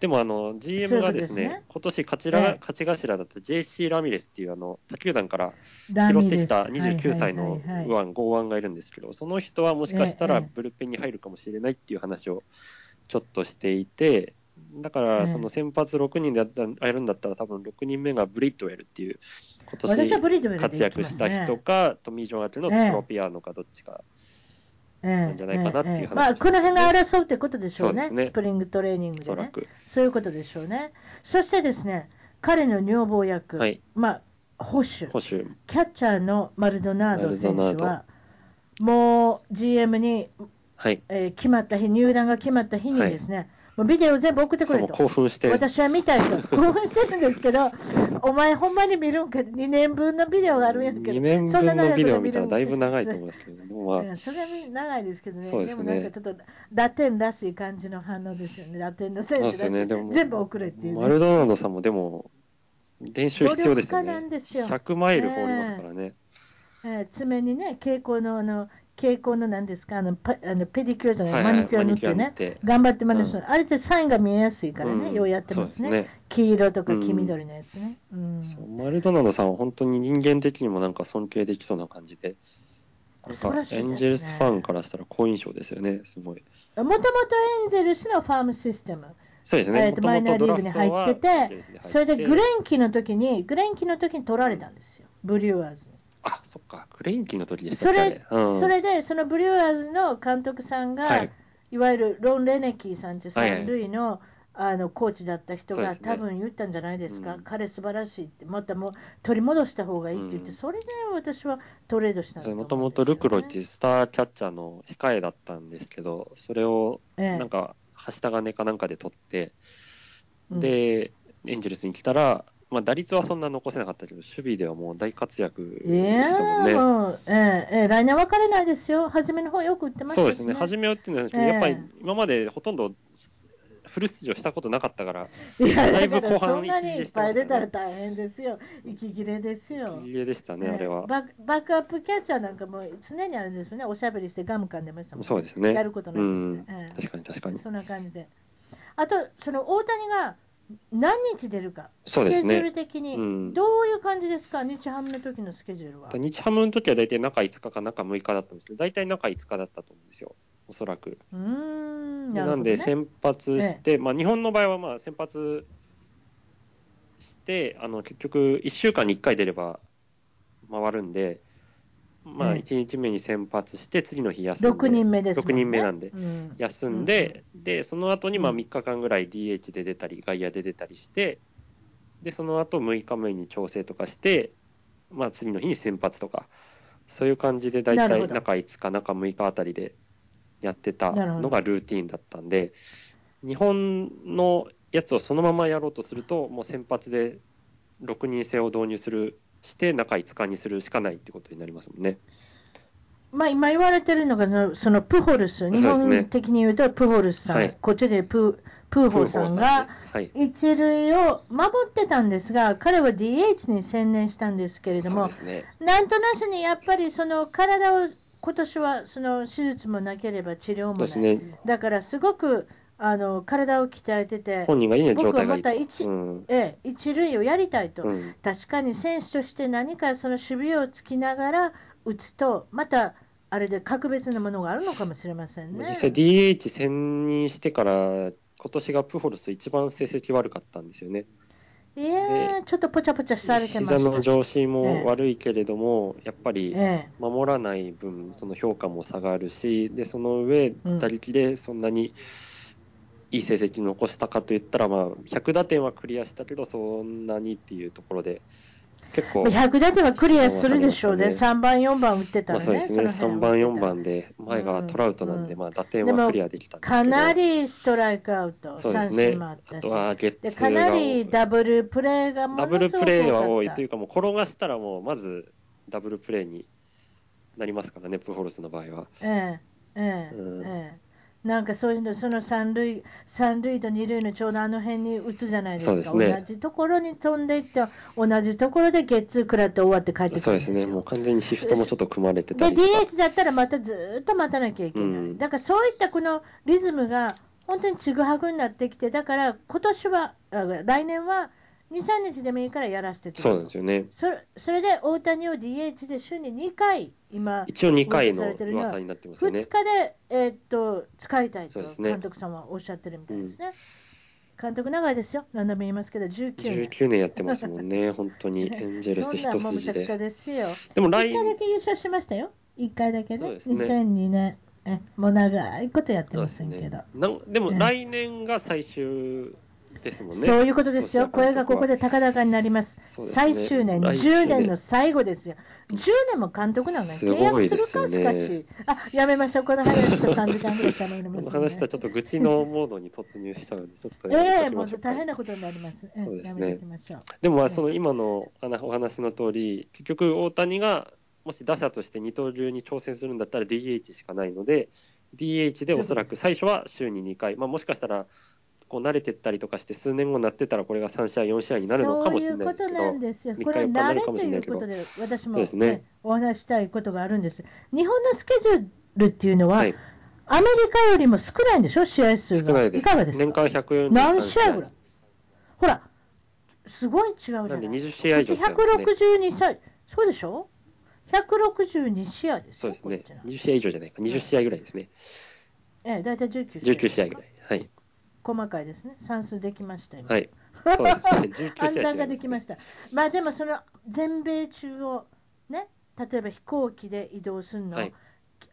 でもあの GM がですね、すね今年勝ちら、勝ち頭だった JC ラミレスっていうあの他球団から拾ってきた29歳の右腕、剛腕がいるんですけど、その人はもしかしたらブルペンに入るかもしれないっていう話をちょっとしていて、だから、その先発6人でやるんだったら、多分6人目がブリッドウェルっていう、今年活躍した人か、トミー・ジョン・アルのトロピアーノかどっちか。なんじゃないかなっていう話、ね、まあ、この辺が争うってことでしょうね、うね。スプリングトレーニングでね。そういうことでしょうね。そしてですね、彼の女房役、はい、まあ、保守、保守。キャッチャーのマルドナード選手は、もう GM に、はい。えー、決まった日、入団が決まった日にですね、はいもうビデオ全部送ってくれと。興奮して。私は見たいと。興奮してるんですけど、お前ほんまに見るんか、2年分のビデオがあるんやけど。2年分のビデオ見たらだいぶ長いと思いますけど、まあ、それは長いですけどね。そうですね。でもなんかちょっとラテンらしい感じの反応ですよね。ラテンの選手らしい。ね、でも全部送れっていう、ね、マルドナードさんもでも、練習必要ですよね。100マイル放りますからね。えー、爪にね、蛍光のあの蛍光のなんですか、あのパあのペディキュアじゃない、はいはい、マニキュア塗ってね、頑張ってます、うん、あれってサインが見えやすいからね、うん、ようやってますね、ね。黄色とか黄緑のやつね。うん、そうマルドナドさんは本当に人間的にもなんか尊敬できそうな感じで。なんかエンジェルスファンからしたら好印象ですよね、すごい。もともとエンジェルスのファームシステム、そうですね、えー、とマイナーリーグに入ってて、それでグレンキの時に、グレンキの時に取られたんですよ、ブリュワーズに。あそっか、グレンキの時でしたそれ、うん、それで、そのブリュワーズの監督さんが、はい、いわゆるロン・レネキーさんって三塁の、はい。あのコーチだった人が、ね、多分言ったんじゃないですか、うん、彼素晴らしいって、またもう取り戻した方がいいって言って、うん、それで私はトレードしたんもともとルクロっていうスターキャッチャーの控えだったんですけど、それをなんか、はした金かなんかで取って、で、エンジェルスに来たら、まあ、打率はそんな残せなかったけど、守備ではもう大活躍でしたもんね。えー、えー、えー、来年分からないですよ、初めの方よく打ってました、ね、そうですね、初めは打ってないんですけど、やっぱり今までほとんどフル出場したことなかったから、いやだいぶ後半、そんなにいっぱい出たら大変ですよ、息切れですよ。息切れでしたね、あれはバ。バックアップキャッチャーなんかも常にあるんですよね、おしゃべりしてガム噛んでましたもん、そうですね。やることない、うん、確かに確かに。そんな感じで。あと、その大谷が何日出るか、そうですね、スケジュール的に、うん、どういう感じですか、日ハムの時のスケジュールは？日ハムの時は大体中5日か中6日だったんですけど、大体中5日だったと思うんですよ、おそらく。うん。な、ね、なんで、先発して、ええ、まあ、日本の場合はまあ先発して、あの結局、1週間に1回出れば回るんで、まあ、1日目に先発して、次の日休んで、6人目です、ね、6人目なんで、休んで、うん、でその後にまあ3日間ぐらい DH で出たり、外野で出たりして、でその後6日目に調整とかして、まあ、次の日に先発とか、そういう感じで大体中5日、中6日あたりでやってたのがルーティンだったんで、日本のやつをそのままやろうとすると、もう先発で6人制を導入するして中5日にするしかないってことになりますもんね。まあ、今言われてるのが、そのプホルス、日本的に言うとプホルスさん、はい、こっちでププーホーさんが一塁を守ってたんですが、彼は DH に専念したんですけれども、ね、なんとなしにやっぱりその体を、今年はその手術もなければ治療もない、ね、だからすごくあの体を鍛えてて、本人がいいね、僕はまた一,、うん、え一塁をやりたいと、うん、確かに選手として何かその守備をつきながら打つと、またあれで格別なものがあるのかもしれませんね。実際 DH 専任してから、今年がプホルス一番成績悪かったんですよね。いやちょっとぽちゃぽちゃされてます膝の調子も悪いけれども、えやっぱり守らない分、その評価も下がるし、でその上、打力でそんなに、うんいい成績残したかといったら、まあ、100打点はクリアしたけど、そんなにっていうところで、結構、100打点はクリアするでしょうね、3番、4番打ってたらね、まあ、そうですね、3番、4番で、前がトラウトなんで、うん、まあ、打点はクリアできたんですかなりストライクアウト、そうですね、あとはゲッツかなりダブルプレーがダブルプレーは多いというか、もう転がしたらもう、まずダブルプレーになりますからね、プホルスの場合は。ええええ、うん、ええなんかそういうの、その三塁三塁と二塁のちょうどあの辺に打つじゃないですか、すね、同じところに飛んでいって、同じところでゲッツー食らって終わって帰ってくるそうですね、もう完全にシフトもちょっと組まれてたりで、DH だったらまたずっと待たなきゃいけない、うん、だからそういったこのリズムが本当にちぐはぐになってきて、だから今年は、来年は2、3日でもいいからやらせてそうなんですよねそれそれで大谷を DH で週に2回、今、一応2回の噂になってますよね。2日で、えー、っと使いたいと監督様はおっしゃってるみたいですね。監督長いですよ、何度も言いますけど、19年。19年やってますもんね、本当に、エンジェルス一筋で。でですよ。でも来1回だけ優勝しましたよ、1回だけね、ね2002年。えもう長いことやってませんけど。ででも来年が最終ですもんね。そういうことですよ。これがここで高々になります。すね、最終年、10年の最後ですよ。10年も監督なのに契約するか、しかし。あ、やめましょう。この話と3時間ぐらい喋ります、ね。この話とちょっと愚痴のモードに突入しちゃうんで、ちょっとええー、もう大変なことになります。そうですね。でも、まあ、その今のお話の通り、結局、大谷がもし打者として二刀流に挑戦するんだったら DH しかないので、DH でおそらく最初は週に2回、まあ、もしかしたらこう慣れてったりとかして数年後になってたらこれが3試合4試合になるのかもしれないですけどそういうことなんですよこれ慣れということで私も、ね。ね、お話したいことがあるんです。日本のスケジュールっていうのは、はい、アメリカよりも少ないんでしょ試合数が少ないです。いかがですか年間143何試合ぐらい？ほらすごい違うじゃないなんで20試合以上ですね。162試そうでしょ？162試合ですそうですね。20試合以上じゃないか。20試合ぐらいですね。ええ大体19試合19試合ぐらい細かいですね、算数できました、今。はいそうですね、19試合、ね、ができました。まあでもその全米中をね、例えば飛行機で移動するの、はい、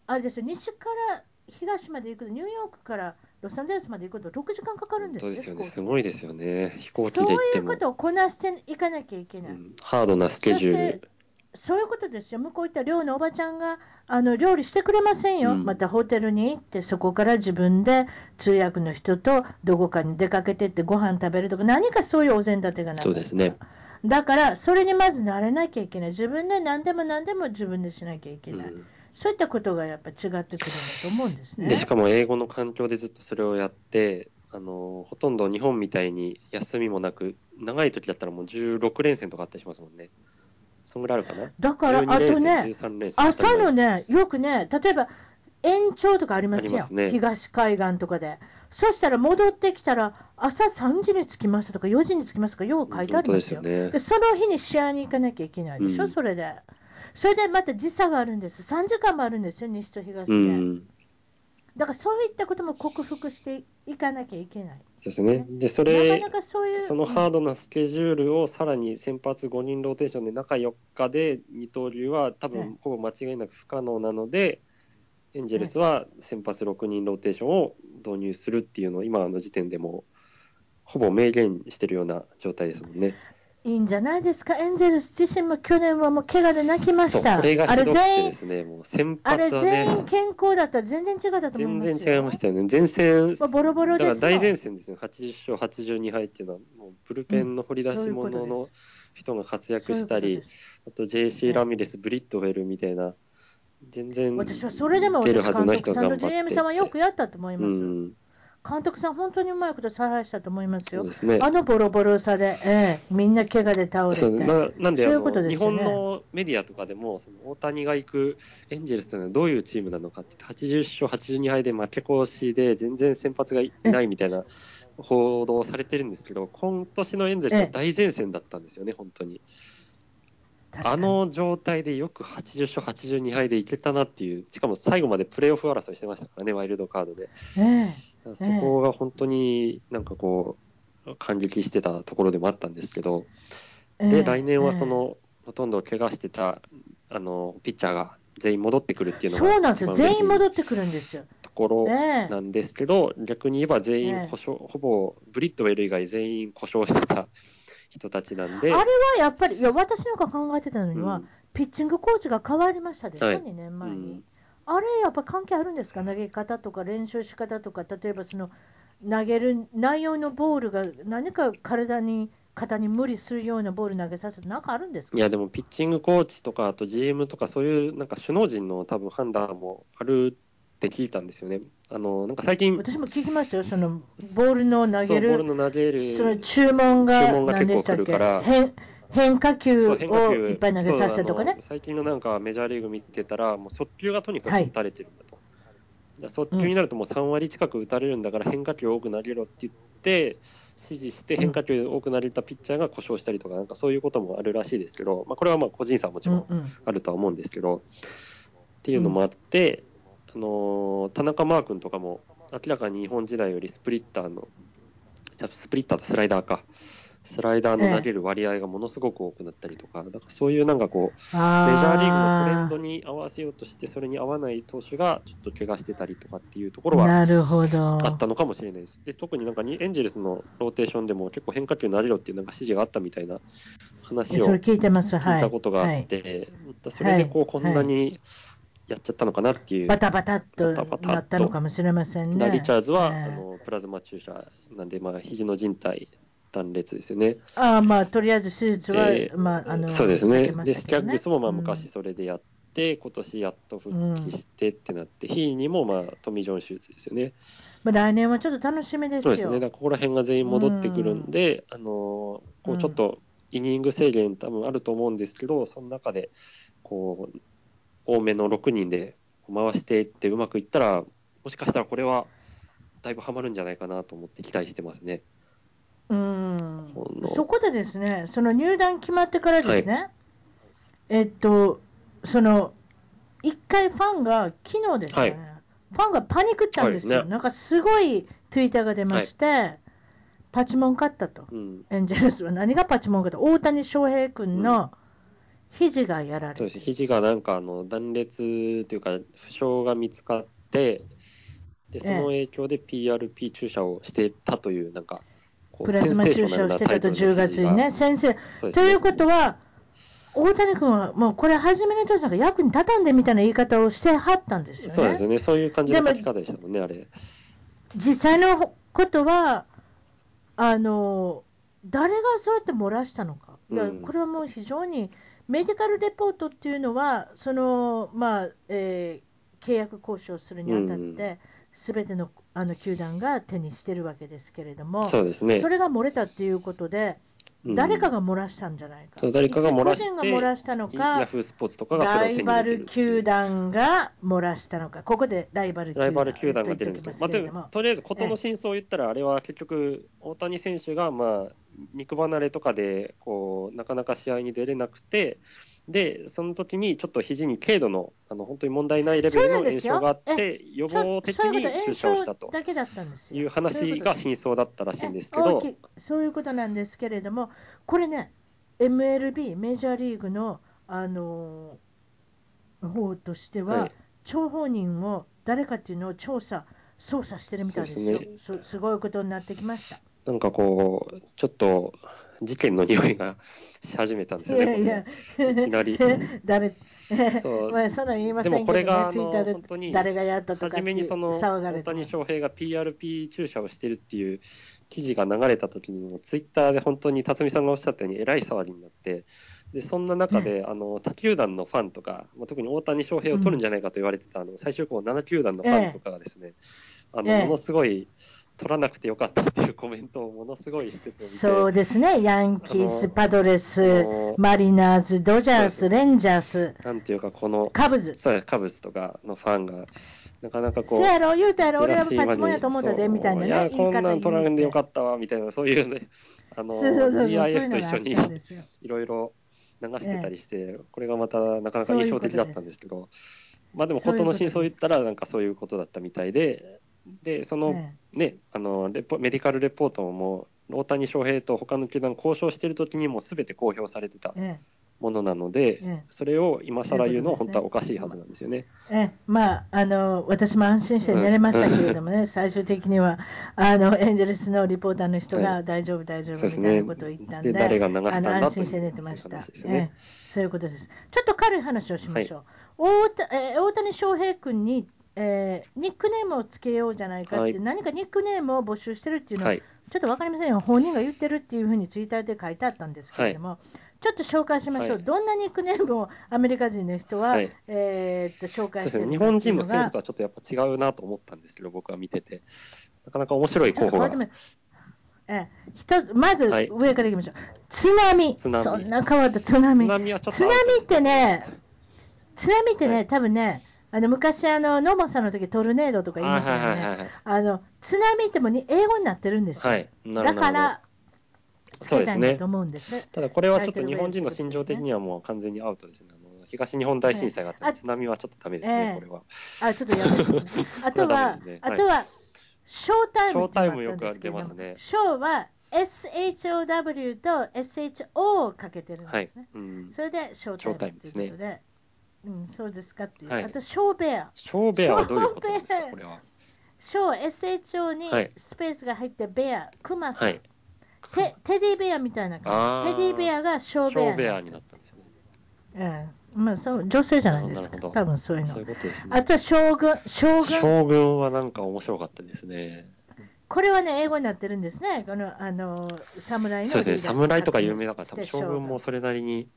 あれですよ、西から東まで行くと、ニューヨークからロサンゼルスまで行くと6時間かかるんですよですよね、すごいですよね、飛行機で行っても。そういうことをこなしていかなきゃいけない。うん、ハードなスケジュール。そういうことですよ、向こう行った寮のおばちゃんがあの料理してくれませんよ、うん、またホテルに行って、そこから自分で通訳の人とどこかに出かけてってご飯食べるとか、何かそういうお膳立てがないそうですね。だから、それにまず慣れなきゃいけない、自分で何でも何でも自分でしなきゃいけない、うん、そういったことがやっぱ違ってくるんだと思うんですね。でしかも英語の環境でずっとそれをやって、あのほとんど日本みたいに休みもなく、長い時だったらもう16連戦とかあったりしますもんね。そんぐらいあるかな？だから、あとね、朝のね、よくね、例えば延長とかありますよ、すね、東海岸とかで。そしたら戻ってきたら、朝3時に着きますとか、4時に着きますとか、よう書いてありますよ。で、ね、その日に試合に行かなきゃいけないでしょ、うん、それで。それでまた時差があるんです、3時間もあるんですよ、西と東で。うんだからそういったことも克服していかなきゃいけない。そうですね。で、それ、なかなかそういうそのハードなスケジュールをさらに先発5人ローテーションで中4日で二刀流は多分ほぼ間違いなく不可能なので、エンジェルスは先発6人ローテーションを導入するっていうのを今の時点でもほぼ明言してるような状態ですもんね。いいんじゃないですか、エンゼルス自身も去年はもう怪我で泣きました。これがひどくてですね、もう先発はね、あれ全員健康だったら全然違ったと思います全然違いましたよね。前線、まあ、ボロボロだから大前線ですよ。80勝82敗っていうのは、もうブルペンの掘り出し物の人が活躍したり、あと JC ラミレス、ブリッドウェルみたいな、全然出るはずな人が頑張って。GM さんはよくやったと思います。うん監督さん、本当にうまいこと采配したと思いますよ、すね、あのボロボロさで、ええ、みんな怪我で倒れて、ななんで、ね、日本のメディアとかでも、その大谷が行くエンジェルスというのはどういうチームなのかってって、80勝82敗で負け越しで、全然先発がいないみたいな報道されてるんですけど、今年のエンゼルスは大前線だったんですよね、本当に。あの状態でよく80勝82敗でいけたなっていう、しかも最後までプレーオフ争いしてましたからね、ワイルドカードで。えー、そこが本当になんかこう、感激してたところでもあったんですけど、えー、で、来年はその、ほとんど怪我してたあのピッチャーが全員戻ってくるっていうのがそうなんですよ、全員戻ってくるんですよ。ところなんですけど、逆に言えば全員故障、ほぼブリッドウェル以外全員故障してた人たちなんで。あれはやっぱり、いや私のが考えてたのには、うん、ピッチングコーチが変わりましたでしょ、はい、2年前に。うん、あれ、やっぱ関係あるんですか、投げ方とか練習し方とか、例えばその投げる内容のボールが何か体に。肩に無理するようなボール投げさせて、なんかあるんですか？いや、でもピッチングコーチとか、あと GM とか、そういうなんか首脳陣の多分判断もあるって聞いたんですよね。あのなんか最近私も聞きましたよ、そのボールの投げる、ボールの投げるその注文が注文が結構来るから。変変化球をいっぱい投げさせてとかね。最近のなんかメジャーリーグ見てたら、もう速球がとにかく打たれてるんだと。はい、速球になるともう3割近く打たれるんだから変化球を多く投げろって言って、指示して変化球多く投げたピッチャーが故障したりとか、なんかそういうこともあるらしいですけど、まあ、これはまあ個人差はもちろんあるとは思うんですけど、っていうのもあって、あの田中マー君とかも明らかに日本時代よりスプリッターのじゃスプリッターとスライダーかスライダーの投げる割合がものすごく多くなったりとか、だからそういうなんかこう、メジャーリーグのトレンドに合わせようとして、それに合わない投手がちょっと怪我してたりとかっていうところはあったのかもしれないです。で特になんかエンジェルスのローテーションでも結構変化球投げろっていうなんか指示があったみたいな話を聞いたことがあって、それでこうこんなに、やっちゃったのかなっていう。バタバタっとなったのかもしれませんね。リチャーズは、あのプラズマ注射なんで、まあ肘の靭帯断裂ですよね。ああ、まあとりあえず手術は、えー、まああのそうですね。ねでスキャッグスもまあ昔それでやって、うん、今年やっと復帰してってなって、うん、ヒにもまあトミー・ジョン手術ですよね。まあ来年はちょっと楽しみですよ。そうですね。だここら辺が全員戻ってくるんで、うん、あのこうちょっとイニング制限多分あると思うんですけど、その中でこう多めの6人で回してってうまくいったら、もしかしたらこれはだいぶはまるんじゃないかなと思って期待してますね。うん。そこでですね、その入団決まってからですね、はい、えっと、その1回ファンが昨日ですね、はい、ファンがパニックったんですよ、ね、なんかすごいツイッターが出まして、はい、パチモン勝ったと、うん、エンジェルスは。何がパチモンかと、大谷翔平君の肘がやられ、うん、そうです肘がなんかあの断裂というか、負傷が見つかって、でその影響で PRP 注射をしてたという、なんか、プラズマ注射をしてたと、10月にね、先生。ね、ということは、大谷君はもうこれ、初めの年なんか役に立たんでみたいな言い方をしてはったんですよね。そうですよね、そういう感じの書き方でしたもんね、あれ。実際のことは、あの誰がそうやって漏らしたのか、いやこれはもう非常にメディカルレポートっていうのは、そのまあえー、契約交渉するにあたって、す、べ、てのあの球団が手にしてるわけですけれども、そうですね、それが漏れたっていうことで、誰かが漏らしたんじゃないか、そう誰かが漏らして、が漏らしたのか、ヤフースポーツとかがライバル球団が漏らしたのか、ここでライバル球団ライバル球団が出るんですけど、まあ、とりあえず、事の真相を言ったら、あれは結局、大谷選手が、まあ、肉離れとかでこう、なかなか試合に出れなくて、で、その時にちょっと肘に軽度の、あの本当に問題ないレベルの炎症があって、予防的に注射をしたと。いう話が真相だったらしいんですけど。そういうことなんですけれども、これね、MLB、メジャーリーグの、あの方としては、はい、張本人を誰かっていうのを調査、捜査してるみたいですよ、すね、すごいことになってきました。なんかこう、ちょっと事件の匂いがし始めたんですよね、いやいや。いきなり。誰そう。まあ、そんな言いませんけど、ね、でもこれが、あの本当に誰がやったとか初めにその大谷翔平が PRP 注射をしてるっていう記事が流れた時にも、ツイッターで本当に辰巳さんがおっしゃったように、えらい騒ぎになって、でそんな中で、あの他球団のファンとか、特に大谷翔平を取るんじゃないかと言われてた、うん、あの最終候補7球団のファンとかがですね、あのものすごい。取らなくてよかったっていうコメントをものすごいしててそうですね、ヤンキース、パドレス、マリナーズ、ドジャース、レンジャース、なんていうか、このカブズ。そうカブズとかのファンが、なかなかこう、せやろ、言うた俺はパチモンやと思ったでみたいなね、いや、こんなん取らんでよかったわみたいな、そういうね、あの GIF と一緒にいろいろ流してたりして、これがまたなかなか印象的だったんですけど、まあでも、事の真相を言ったら、なんかそういうことだったみたいで、で、その、ね、あのレポメディカルレポートも、大谷翔平と他の球団交渉しているときにもすべて公表されてたものなので、ええ、それを今更言うのは本当はおかしいはずなんですよね。ええ、まあ、あの私も安心して寝れましたけれどもね、最終的にはあのエンゼルスのリポーターの人が大丈夫、大丈夫みたいなことを言ったんで、で誰が流したんだ安心して寝てました。そう、ね。え、そういうことです。ちょっと軽い話をしましょう。はい、大え大谷翔平君にえー、ニックネームをつけようじゃないかって、はい、何かニックネームを募集してるっていうのは、はい、ちょっと分かりませんよ、本人が言ってるっていうふうにツイッターで書いてあったんですけれども、はい、ちょっと紹介しましょう、どんなニックネームをアメリカ人の人は、えー、っと紹介してるか、ね、日本人の選手とはちょっとやっぱ違うなと思ったんですけど、僕は見てて、なかなか面白い候補が。ええ、まず上からいきましょう、津波、津波。そんな変わった津波、津波津波ってね、津波ってね、多分ね、あの昔あの、野茂さんの時トルネードとか言いましたよね、あの津波ってもに英語になってるんですよ、はい、だから、そうですね、ただこれはちょっと日本人の心情的にはもう完全にアウトですね、あの東日本大震災があって、津波はちょっとだめですね、これは。あちょっとやめて、あとは、あとは、ショータイム、ショータイムよく出ますね。ショーは SHOW と SHO をかけてるんですね。はいうん、それでショータイムということで。うん、そうですかっていう、はい、あと、ショーベア。ショーベアはどういうことですか、これは。ショー、SHO にスペースが入って、ベア、クマさん、はい、テ。テディベアみたいな感じ。テディベアがショーベア。ショーベアになったんですね。うん。まあ、そう女性じゃないですか。多分そういうの。そういうことですね。あとは将軍。将軍。将軍はなんか面白かったですね。これはね、英語になってるんですね。この、あの、侍の。そうですね。侍とか有名だから、多分将軍もそれなりに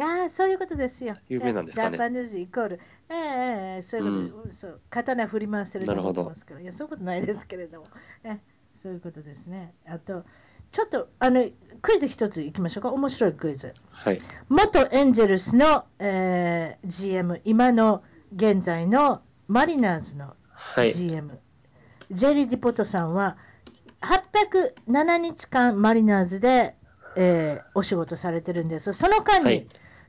ああ、そういうことですよ。有名なんですかね。ジャパニーズイコール、ええええ、そういうこと、うん、そう。刀振り回してると思いますから、いや、そういうことないですけれども、えそういうことですね。あと、ちょっとあのクイズ一ついきましょうか、面白いクイズ。はい、元エンゼルスの、えー、GM、今の現在のマリナーズの GM、はい、ジェリー・ディポトさんは、807日間マリナーズで、えー、お仕事されてるんです。その間に、はい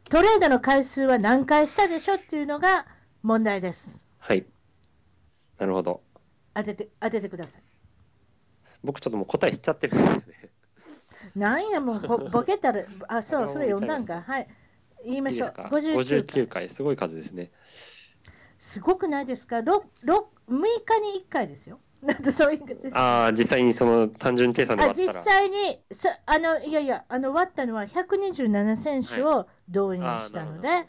トレードの回数は何回したでしょっていうのが問題です。はい。なるほど。当てて、当ててください。僕ちょっともう答え知っちゃってるんですよね。なんや、もうぼ ボケたら、あ、そう、それ読んだんか。はい。言いましょう。いい 59, 59回、すごい数ですね。すごくないですか？6, 6, 6日に1回ですよ。なんでそういうああ、実際にその単純計算で割ったら。実際にあの、いやいや、あの割ったのは127選手を導入したので、はい、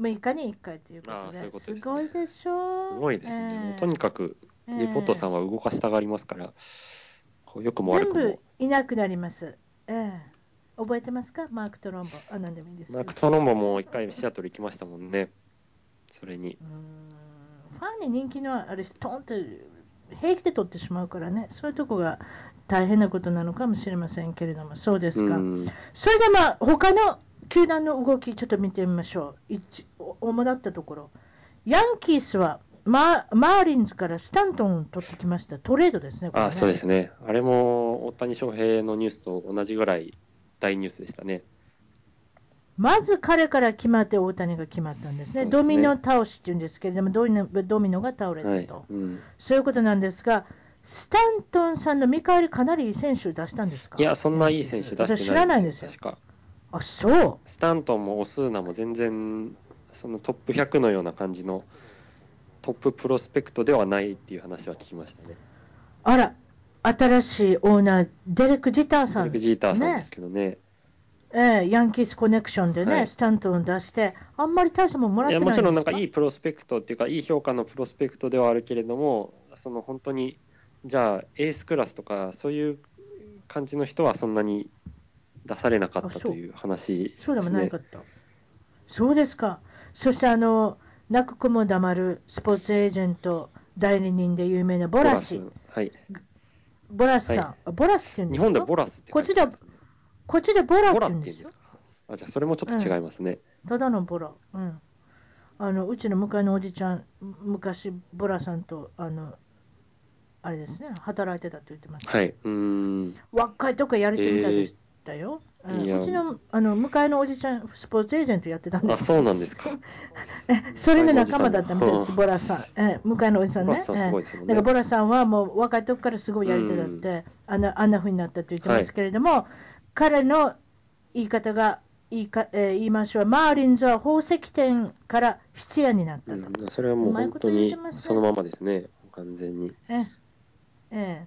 6日に1回ということで、ううことです、ね、ごいでしょ？う。すごいですね。えー、とにかく、リポートさんは動かしたがりますから、えー、よくも悪くも。全部いなくなります。えー覚えてますか？マーク・トロンボ。あ、なんでもいいですマーク・トロンボも一回シアトル行きましたもんね。それに。ファンに人気のある人、トンって平気で取ってしまうからね、そういうとこが大変なことなのかもしれませんけれども、そうですか。それでまあ、他の球団の動き、ちょっと見てみましょう。一主だったところ。ヤンキースはママーリンズからスタントンを取ってきました、トレードですね、ねあそうですね、あれも大谷翔平のニュースと同じぐらい大ニュースでしたね。まず彼から決まって大谷が決まったんですね、すね。ドミノ倒しっていうんですけれども、ドミノドミノが倒れたと、はい。うん、そういうことなんですが、スタントンさんの見返り、かなりいい選手出したんですか？いや、そんないい選手出してない知らないんですよ。確か。あそう。スタントンもオスーナも全然、そのトップ100のような感じのトッププロスペクトではないっていう話は聞きましたね。あら、新しいオーナー、デレク・ジーターさん、デレク・ジーターさんですけどね。えー、ヤンキースコネクションでね、はい、スタントン出して、あんまり大したもんもらってないもちろんなんかいいプロスペクトっていうか、いい評価のプロスペクトではあるけれども、その本当に、じゃあ、エースクラスとか、そういう感じの人はそんなに出されなかったという話です、ね、そうでもなかった。そうですか。そしてあの、泣く子も黙るスポーツエージェント代理人で有名なボラス。はい。ボラスさん。はい、ボラスって言うんですか？日本でボラスってこっちで、こっちでボラって言うんですか？あ、じゃあそれもちょっと違いますね。うん、ただのボラ。うん。あの、うちの向かいのおじちゃん、昔、ボラさんと、あの、あれですね、働いてたって言ってました。はい。うん。若いとこやりてみたでしたよ。えー、うちのあの向かいのおじちゃん、スポーツエージェントやってたんですあ、そうなんですか？それの仲間だったみたいです、ボラさん。え向かいのおじさんね。さん。だからボラさんはもう若い時からすごいやり手だって、あんなあんな風になったと言ってますけれども、はい、彼の言い方が言いか、えー、言いましょう、マーリンズは宝石店から質屋になったと、うん、それはもう本当にそのままですね、完全に。えええ。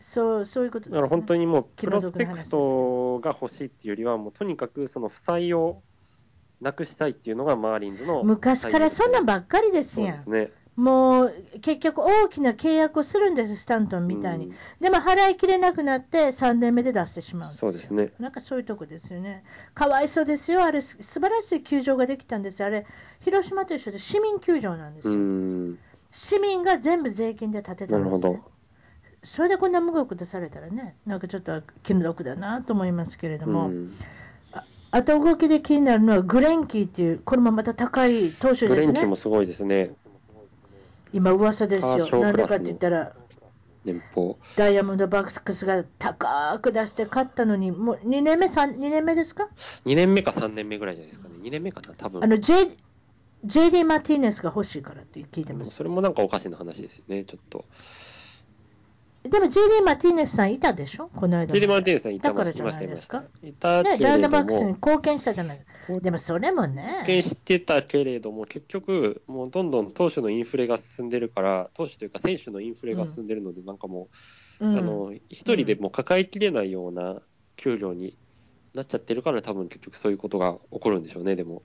そうそういうこと、ね、だから本当にもうプロスペクトが欲しいっていうよりは、もうとにかくその負債をなくしたいっていうのがマーリンズの、ね、昔からそんなんばっかりですやん。そうですねもう結局、大きな契約をするんです、スタントンみたいに。でも払いきれなくなって、3年目で出してしまうんですそうですね。なんかそういうとこですよね。かわいそうですよ、あれ、素晴らしい球場ができたんですあれ、広島と一緒で市民球場なんですよ。市民が全部税金で建てたんです、ね、なるほど。それでこんな無額出されたらね、なんかちょっと気の毒だなと思いますけれども、ああと動きで気になるのはグレンキーっていう、これもまた高い投手ですね。グレンキーもすごいですね。今、噂ですよ、なんでかって言ったら、年俸ダイヤモンドバックスが高く出して勝ったのに、もう2年目、2年目ですか ?2 年目か3年目ぐらいじゃないですかね、2年目かな、多分あの J JD マティーネスが欲しいからって聞いてます。それもなんかおかしな話ですよね、ちょっと。でも JD マティーネスさんいたでしょ？この間。JD マティーネスさんいたからじゃないですか。いたけれども。ね、ダイナバックスに貢献したじゃないでもそれもね。貢献してたけれども、結局、もうどんどん投手のインフレが進んでるから、投手というか選手のインフレが進んでるので、うん、なんかもう、うん、あの、一人でも抱えきれないような給料になっちゃってるから、多分結局そういうことが起こるんでしょうね、でも。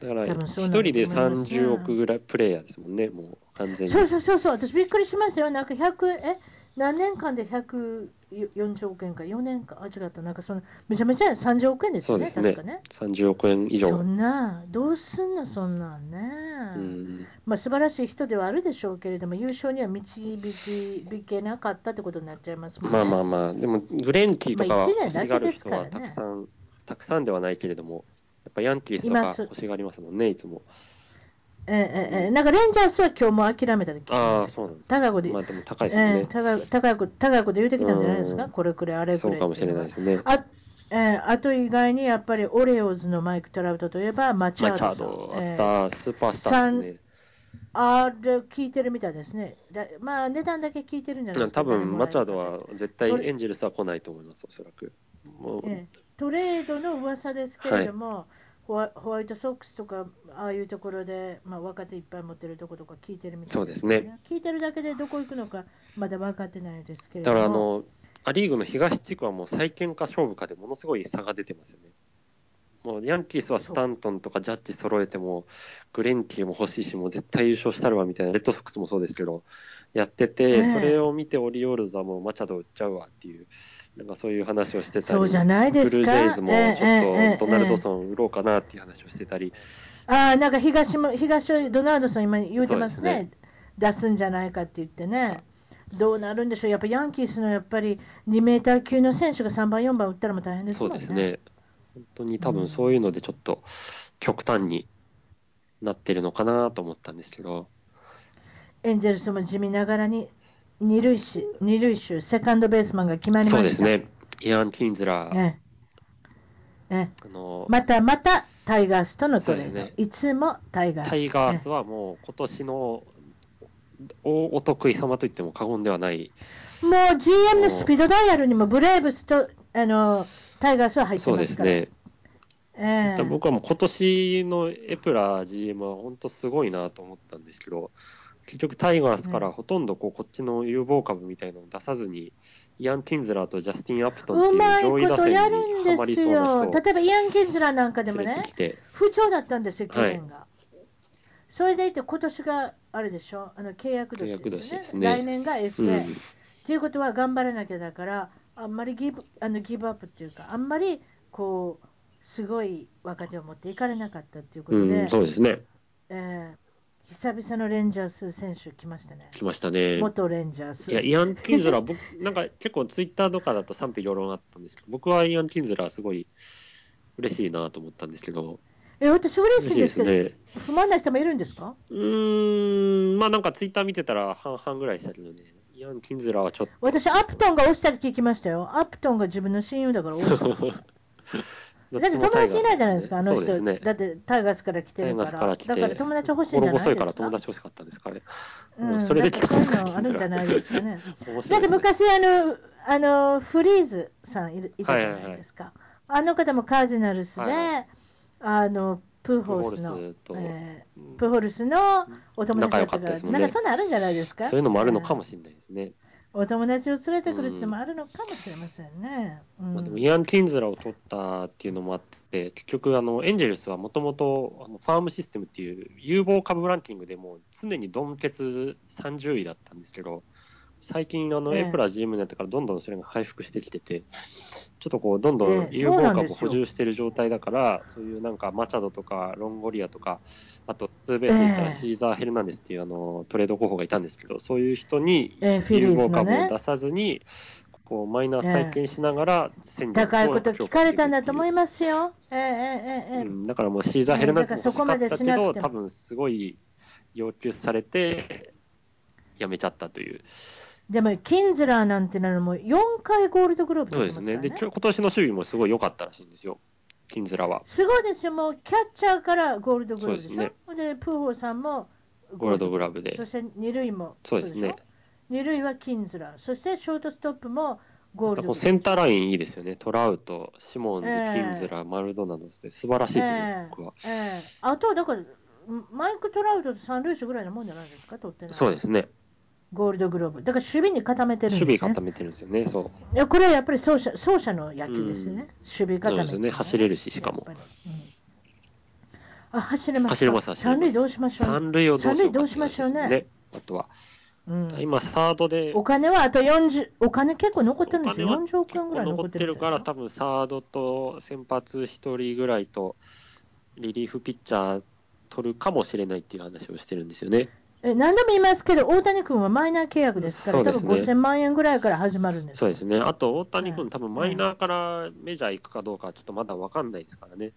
だから、一人で30億ぐらいプレイヤーですもんね、もう完全に。そうそうそうそう、私びっくりしましたよ。なんか100、え？何年間で140億円か、4年か、あ、違った、なんかその、めちゃめちゃ30億円ですよね、そうですね確かね。30億円以上。そんな、どうすんの、そんなんね。うん。まあ、素晴らしい人ではあるでしょうけれども、優勝には導けなかったってことになっちゃいますもんね。まあまあまあ、でも、グレンティとかは欲しがる人はたくさん、たくさんではないけれども、やっぱヤンキースとか欲しがりますもんね、いつも。えええなんかレンジャースは今日も諦めたで聞ああ、そうなんです高い子で、まあでも高いですね。えー、高い高い子高い子で言うてきたんじゃないですか、これくらい、あれくらい。そうかもしれないですね。あえー、あと意外にやっぱりオレオーズのマイク・トラウトといえばマチャード。マチャード、スター、スーパースターですね。あれ、聞いてるみたいですね。だまあ、値段だけ聞いてるんじゃないですか？多分マチャドは絶対エンジェルスは来ないと思います、おそらく。もうええ、トレードの噂ですけれども、はい、ホワイトソックスとか、ああいうところで、まあ、若手いっぱい持ってるところとか聞いてるみたいですね。そうですね聞いてるだけでどこ行くのか、まだ分かってないですけれども。だからあのア・リーグの東地区はもう再建か勝負かでものすごい差が出てますよね。もうヤンキースはスタントンとかジャッジ揃えても、グレンティーも欲しいし、もう絶対優勝したるわみたいな、レッドソックスもそうですけど、やってて、それを見てオリオールズはもうマチャド売っちゃうわっていう、なんかそういう話をしてたり、そうじゃないですか？ブルージェイズもちょっとドナルドソン売ろうかなっていう話をしてたり。ああ、なんか東も東ドナルドソン、今言うてますね、ね出すんじゃないかって言ってね。どうなるんでしょう、やっぱヤンキースのやっぱり2メーター級の選手が3番、4番打ったらも大変ですもんね。そうですね本当に多分そういうのでちょっと極端になってるのかなと思ったんですけど。エンゼルスも地味ながらに二塁手、二塁手、セカンドベースマンが決まりました。そうですね。イアン・キンズラー。ええあのまたまたタイガースとのトレード、ね、いつもタイガース。タイガースはもう今年のおお得意様と言っても過言ではない。もう GM のスピードダイヤルにもブレーブスとあのタイガースは入ってます。そうですね。えー、僕はもう今年のエプラ GM は本当すごいなと思ったんですけど、結局タイガースからほとんどこうこっちの有望株みたいなのを出さずに、イアン・キンズラーとジャスティン・アプトンっていう上位打線にはまりそうな人例えばイアン・キンズラーなんかでもね、不調だったんですよ、去年が。はいそれでいて、今年があれでしょ、あの契約年ですね。ね。来年が FA、うん。っていうことは頑張らなきゃだから、あんまりギブあのギブアップっていうか、あんまりこう、すごい若手を持っていかれなかったっていうことで、うん、そうですね。えー、久々のレンジャース選手来ましたね。来ましたね。元レンジャース。いや、イアン・キンズラー、僕、なんか結構ツイッターとかだと賛否両論あったんですけど、僕はイアン・キンズラーすごい嬉しいなと思ったんですけど、え、私嬉しいんですけど、ね、不満な人もいるんですか？うーん、まあなんかツイッター見てたら半々ぐらいしたけどね。イアン・キンズラはちょっと。私、アプトンが押したって聞きましたよ。アプトンが自分の親友だから押した。だって友達いないじゃないですか、あの人。ね、だってタイガースから来てるから。からだから友達欲しいんじゃないですか。から友達欲しかったんですかね。うん、それで来たんですか、あるんじゃないですかね。だって昔あの、あの、フリーズさんいたじゃないですか。はいはいはい、あの方もカージナルスで、はいはい、あの、プーホルスの、えー、プーホルスのお友達だったから、ね、なんかそんなあるんじゃないですか？そういうのもあるのかもしれないですね。お友達を連れてくるっていうのもあるのかもしれませんね。うん。まあ、でもイアン・キンズラを取ったっていうのもあって、結局あの、エンジェルスはもともとファームシステムっていう有望株ランキングでも常にドンケツ30位だったんですけど、最近あの、エプラ GM になってからどんどんそれが回復してきてて、ちょっとこう、どんどん有望株を補充している状態だから、そういうなんかマチャドとかロンゴリアとか、あとツーベースで言ったらシーザー・ヘルナンデスっていうあのトレード候補がいたんですけど、そういう人に有望株を出さずに、こうマイナー再建しながら戦略を高いこと聞かれたんだと思いますよ。ええええうん、だからもうシーザー・ヘルナンデスも欲しかったけど、多分すごい要求されて、やめちゃったという。でも、キンズラーなんてのも4回ゴールドグローブね。そうですね。で、今年の守備もすごい良かったらしいんですよ。キンズラは。すごいですよ。もう、キャッチャーからゴールドグローブでしょ？でね、で、プーホーさんもゴールドグラブで。そして二塁も。そうですね。二塁はキンズラー。そしてショートストップもゴールドセンターラインいいですよね。トラウト、シモンズ、えー、キンズラー、マルドナドスで素晴らしいと思います、えー、僕は。えー、あとはだから、マイク・トラウトと三塁手ぐらいのもんじゃないですか、取ってない。そうですね。ゴールドグローブ。だから守備に固めてるんです、ね、守備固めてるんですよね、そう。いや、これはやっぱり走者走者の野球ですよね。守備固め、ね、そうですね、走れるし、しかも。うん、あ、走れます。走れます、走れます。三塁どうしましょう、三塁をどうしましょうね。あとは。うん、今、サードで。お金はあと40、お金結構残ってるんですよ。40億円ぐらい残ってるから、多分サードと先発1人ぐらいと、リリーフピッチャー取るかもしれないっていう話をしてるんですよね。え何度も言いますけど、大谷君はマイナー契約ですから、ね、多分5000万円ぐらいから始まるんです。そうですね、あと大谷君、多分マイナーからメジャー行くかどうか、ちょっとまだ分かんないですからね。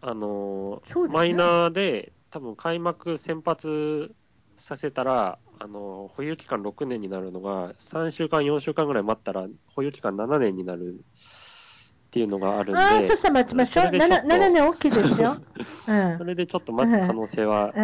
あのーね、マイナーで、多分開幕先発させたら、あのー、保有期間6年になるのが、3週間、4週間ぐらい待ったら、保有期間7年になるっていうのがあるんで、ああ、そしたら待ちましょう。7, 7年大きいですよ。うん、それでちょっと待つ可能性は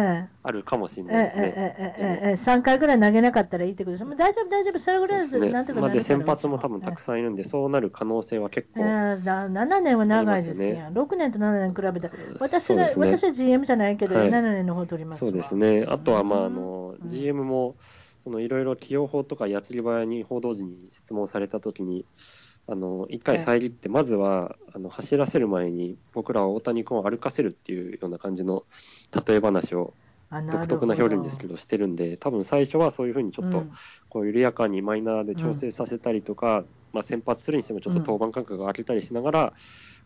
あるかもしれないですね。ええええ3回ぐらい投げなかったらいいってことです。大丈夫、大丈夫、それぐらいです、なん。とかま先発も多分たくさん。いるん。で、そうなる可能性は結構、えー、7年は長いですよ。6年と7年比べて、私が、ね、私は GM じゃないけど、はい、7年の方取りますそうですね。あとは、まあ、あの、GM も、そのいろいろ起用法とかやつり早に報道陣に質問されたときに、あの一回遮って、まずはあの走らせる前に僕らは大谷君を歩かせるっていうような感じの例え話を独特な表現ですけどしてるんで多分最初はそういうふうにちょっとこう緩やかにマイナーで調整させたりとか、まあ、先発するにしてもちょっと登板間隔が空けたりしながら、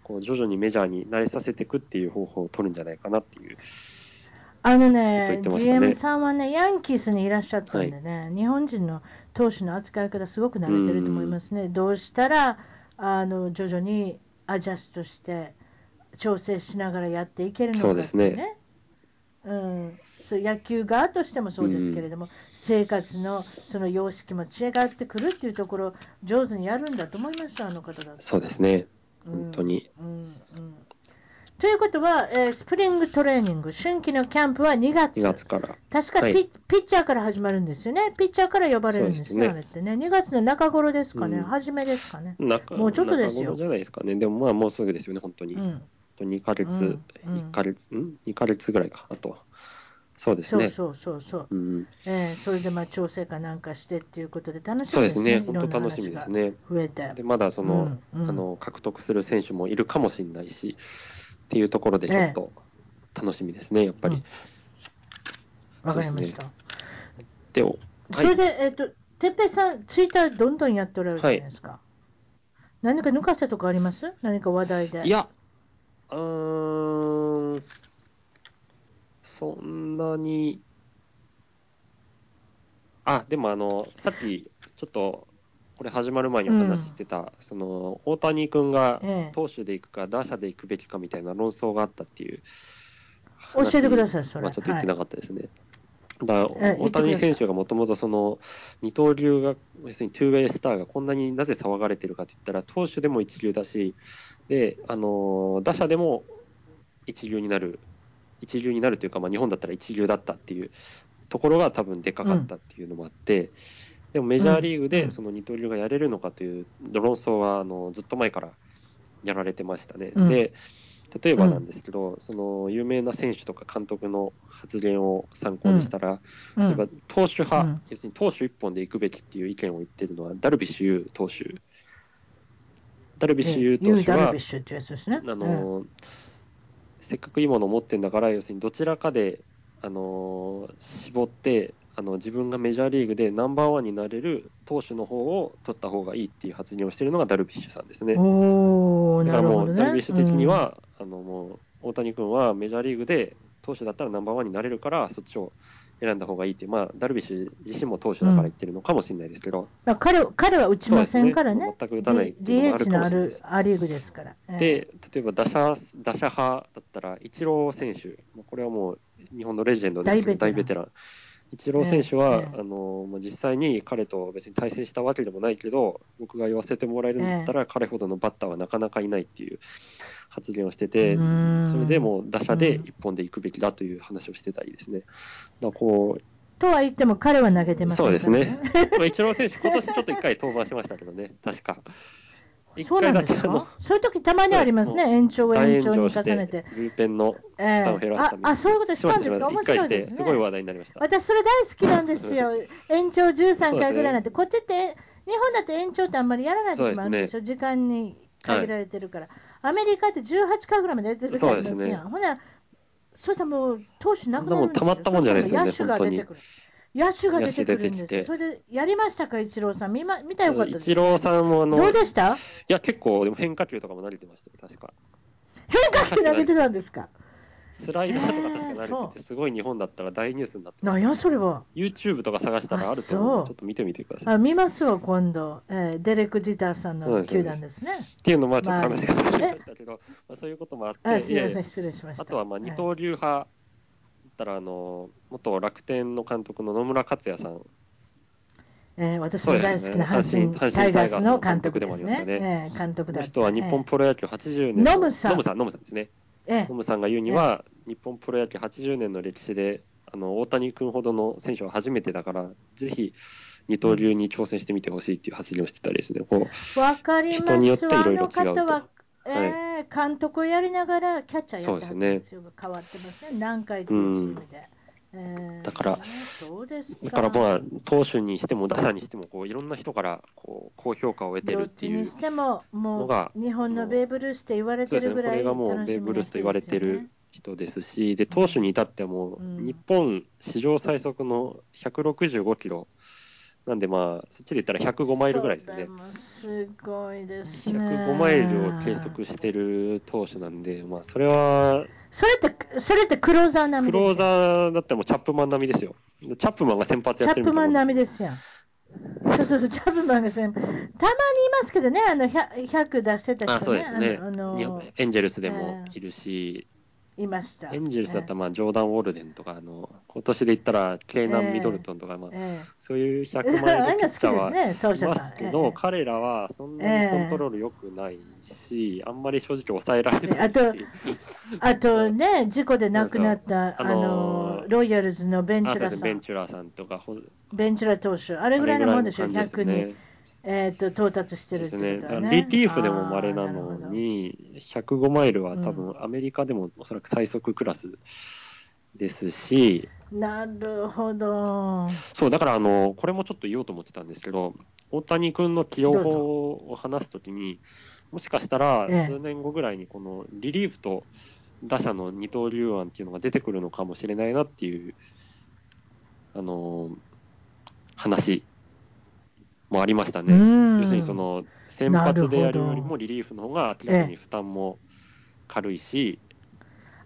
こう徐々にメジャーに慣れさせていくっていう方法を取るんじゃないかなっていう。あのね、ね。GM さんはね、ヤンキースにいらっしゃったんでね、はい、日本人の投手の扱い方、すごく慣れてると思いますね。どうしたらあの徐々にアジャストして調整しながらやっていけるのかってね。そうですね。うん、そう野球側としてもそうですけれども、うん、生活のその様式も違ってくるっていうところ、上手にやるんだと思いますあの方だそうですね、本当に。うん、うんということは、えー、スプリングトレーニング、春季のキャンプは2月。2月から。確かピはい、ピッチャーから始まるんですよね。ピッチャーから呼ばれるんですね、あれってね。2月の中頃ですかね、うん、初めですかね。もうちょっとですよ。じゃないですかね。でもまあもうすぐですよね、本当に。うん、2ヶ月、うん、1ヶ月、ん ?2 ヶ月ぐらいか、あとは。そうですね。そうそうそうそう。うん、えー、それでまあ調整かなんかしてっていうことで楽しみですね。そうですね。本当楽しみですね。増えて。でまだその、うんうん、あの獲得する選手もいるかもしれないし。っていうところでちょっと楽しみですね、やっぱり。わ、かりました。で、はい、それで、えっ、ー、と、てっぺいさん、ツイッターどんどんやっておられるじゃないですか。はい、何か抜かしたとこあります？何か話題で。いや、うーん、そんなに、あ、でもあの、さっき、ちょっとこれ始まる前にお話してた、うん、その大谷君が投手でいくか、打者でいくべきかみたいな論争があったっていう教えてください、それ。まあ、ちょっと言ってなかったですね。はい、だ大谷選手がもともとその二刀流が、要するにトゥーウェイスターがこんなになぜ騒がれてるかといったら、投手でも一流だし、であの打者でも一流になる、一流になるというか、まあ、日本だったら一流だったっていうところが多分でかかったっていうのもあって、うんでもメジャーリーグでその二刀流がやれるのかという論争はあのずっと前からやられてましたね。うん、で例えばなんですけど、うん、その有名な選手とか監督の発言を参考にしたら、うん、例えば投手派、うん、要するに投手一本で行くべきっていう意見を言ってるのはダルビッシュ有投手。ダルビッシュ有投手は、ね、あの、せっかくいいものを持ってるんだから、要するにどちらかであの絞ってあの自分がメジャーリーグでナンバーワンになれる投手の方を取った方がいいっていう発言をしているのがダルビッシュさんですね。だからもう、ダルビッシュ的には、うん、あのもう大谷君はメジャーリーグで投手だったらナンバーワンになれるからそっちを選んだ方がいいっていう、まあ、ダルビッシュ自身も投手だから言ってるのかもしれないですけど、うん、彼彼は打ちませんからね、ね全く打たないっていうのもあるかもしれないです。ア・リーグですから。えー、で、例えば打者打者派だったら、イチロー選手、これはもう日本のレジェンドですけど、大ベテラン。イチロー選手は、あのまあ、実際に彼と別に対戦したわけでもないけど、僕が言わせてもらえるんだったら、彼ほどのバッターはなかなかいないっていう発言をしてて、それでも打者で一本で行くべきだという話をしてたりですね。だこうとは言っても、彼は投げてます、ね、そうですね。まあ、イチロー選手、今年ちょっと1回登板しましたけどね、確か。そうなんですか？そういう時たまにありますね、延長延長に重ねて。ブルペンの負担を減らすために、えー、あそういうことしたんですか、面白いです、ね、すごい話題になりました。私、それ大好きなんですよ、延長13回ぐらいなんて、ね、こっちって、日本だって延長ってあんまりやらない時もあるでしょ、ね、時間に限られてるから、はい、アメリカって18回ぐらいまでやってる時ありますやん。ほなそしたらもう、投手なくなるんですよ。たまったもんじゃないですよね、本当に。野手が出てくるんですよ。それで、やりましたか、イチローさん。見ま見たよかったです。イチローさんもあの、どうでした？いや、結構、でも変化球とかも投げてましたよ、確か。変化球投げてたんですか？スライダーとか確か投げてて、すごい日本だったら大ニュースになってます。何やそれは。YouTube とか探したらあると思うちょっと見てみてください。あ見ますわ、今度。えー、デレク・ジターさんの球団ですね。っていうのも、ちょっと話がずれましたけど、まあ、そういうこともあって、あすみません、失礼しました。あとは、まあ、二刀流派ったらあの元楽天の監督の野村克也さん。えー、私の大好きな阪神タイガースの監督ですね。ね。えー、監督だこの人は日本プロ野球80年の、ノムさん、ノムさん、ノムさんですね。えー、ノムさんが言うには、日本プロ野球80年の歴史で、あの大谷君ほどの選手は初めてだから、ぜひ二刀流に挑戦してみてほしいっていう発言をしてたりですね、こう人によっていろいろ違うと。えー、監督をやりながらキャッチャーやったんですよ、ね、変わってますね、何回かチームで。だから、だからまあ、投手にしても打者にしても、こういろんな人からこう高評価を得てるっていうのが、日本のベーブ・ルースって言われてるぐらい、ね、これがもうベーブ・ルースと言われてる人ですし、で投手に至っても、日本史上最速の165キロ。なんでまあ、そっちで言ったら105マイルぐらいですよね。すごいですね。105マイルを計測してる投手なんで、まあ、それは。それって、それってクローザー並みクローザーだったらもうチャップマン並みですよ。チャップマンが先発やってるみたいな。チャップマン並みですよ。そうそうそう、チャップマンが先発。たまにいますけどね、あの 100, 100出してた人ね。あそうですね。あのエンジェルスでもいるし、えーいました。エンジェルスだったら、まあ、ジョーダン・ウォルデンとか、あの、今年で言ったら、ケーナン・ミドルトンとか、まあ、そういう100万円ピッチャーはいますけど、彼らはそんなにコントロール良くないし、あんまり正直抑えられないし。あと、あとね、事故で亡くなった、あの、ロイヤルズのベンチュラさん。ベンチュラさんとか、ベンチュラ投手、あれぐらいのもんでしょ、逆に。えーと、到達してるってことね。リリーフでも稀なのに、105マイルは多分アメリカでもおそらく最速クラスですし、なるほど。そう、だからあの、これもちょっと言おうと思ってたんですけど、大谷君の起用法を話すときに、もしかしたら数年後ぐらいにこのリリーフと打者の二刀流案っていうのが出てくるのかもしれないなっていう、あの、話もありましたね。要するにその先発でやるよりもリリーフの方が明らかに負担も軽いし、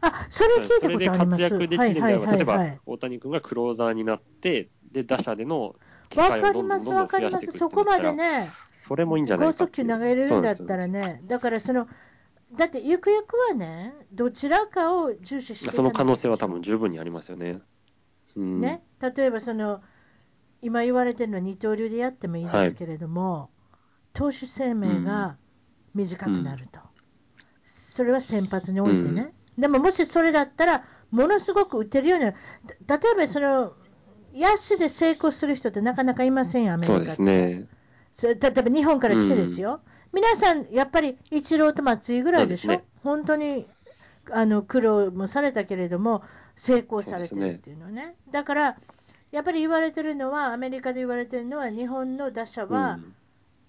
あそれそれで活躍できるんであれば、例えば大谷君がクローザーになって、で打者での機会をどんどんどんどん増やしていくそこまでね、それもいいんじゃないか高速球投げれるんだったらね、だからその、だってゆくゆくはね、どちらかを重視してその可能性は多分十分にありますよね。うん、ね。例えばその今言われてるのは二刀流でやってもいいですけれども、はい、投手生命が短くなると、うん、それは先発においてね、うん、でももしそれだったら、ものすごく打てるようになる、例えばその野手で成功する人ってなかなかいませんよ、アメリカそうですね。例えば日本から来てですよ、うん、皆さん、やっぱりイチローと松井ぐらいでしょ、ね、本当にあの苦労もされたけれども、成功されてるっていうのね。ね。だからやっぱり言われてるのは、アメリカで言われてるのは、日本の打者は、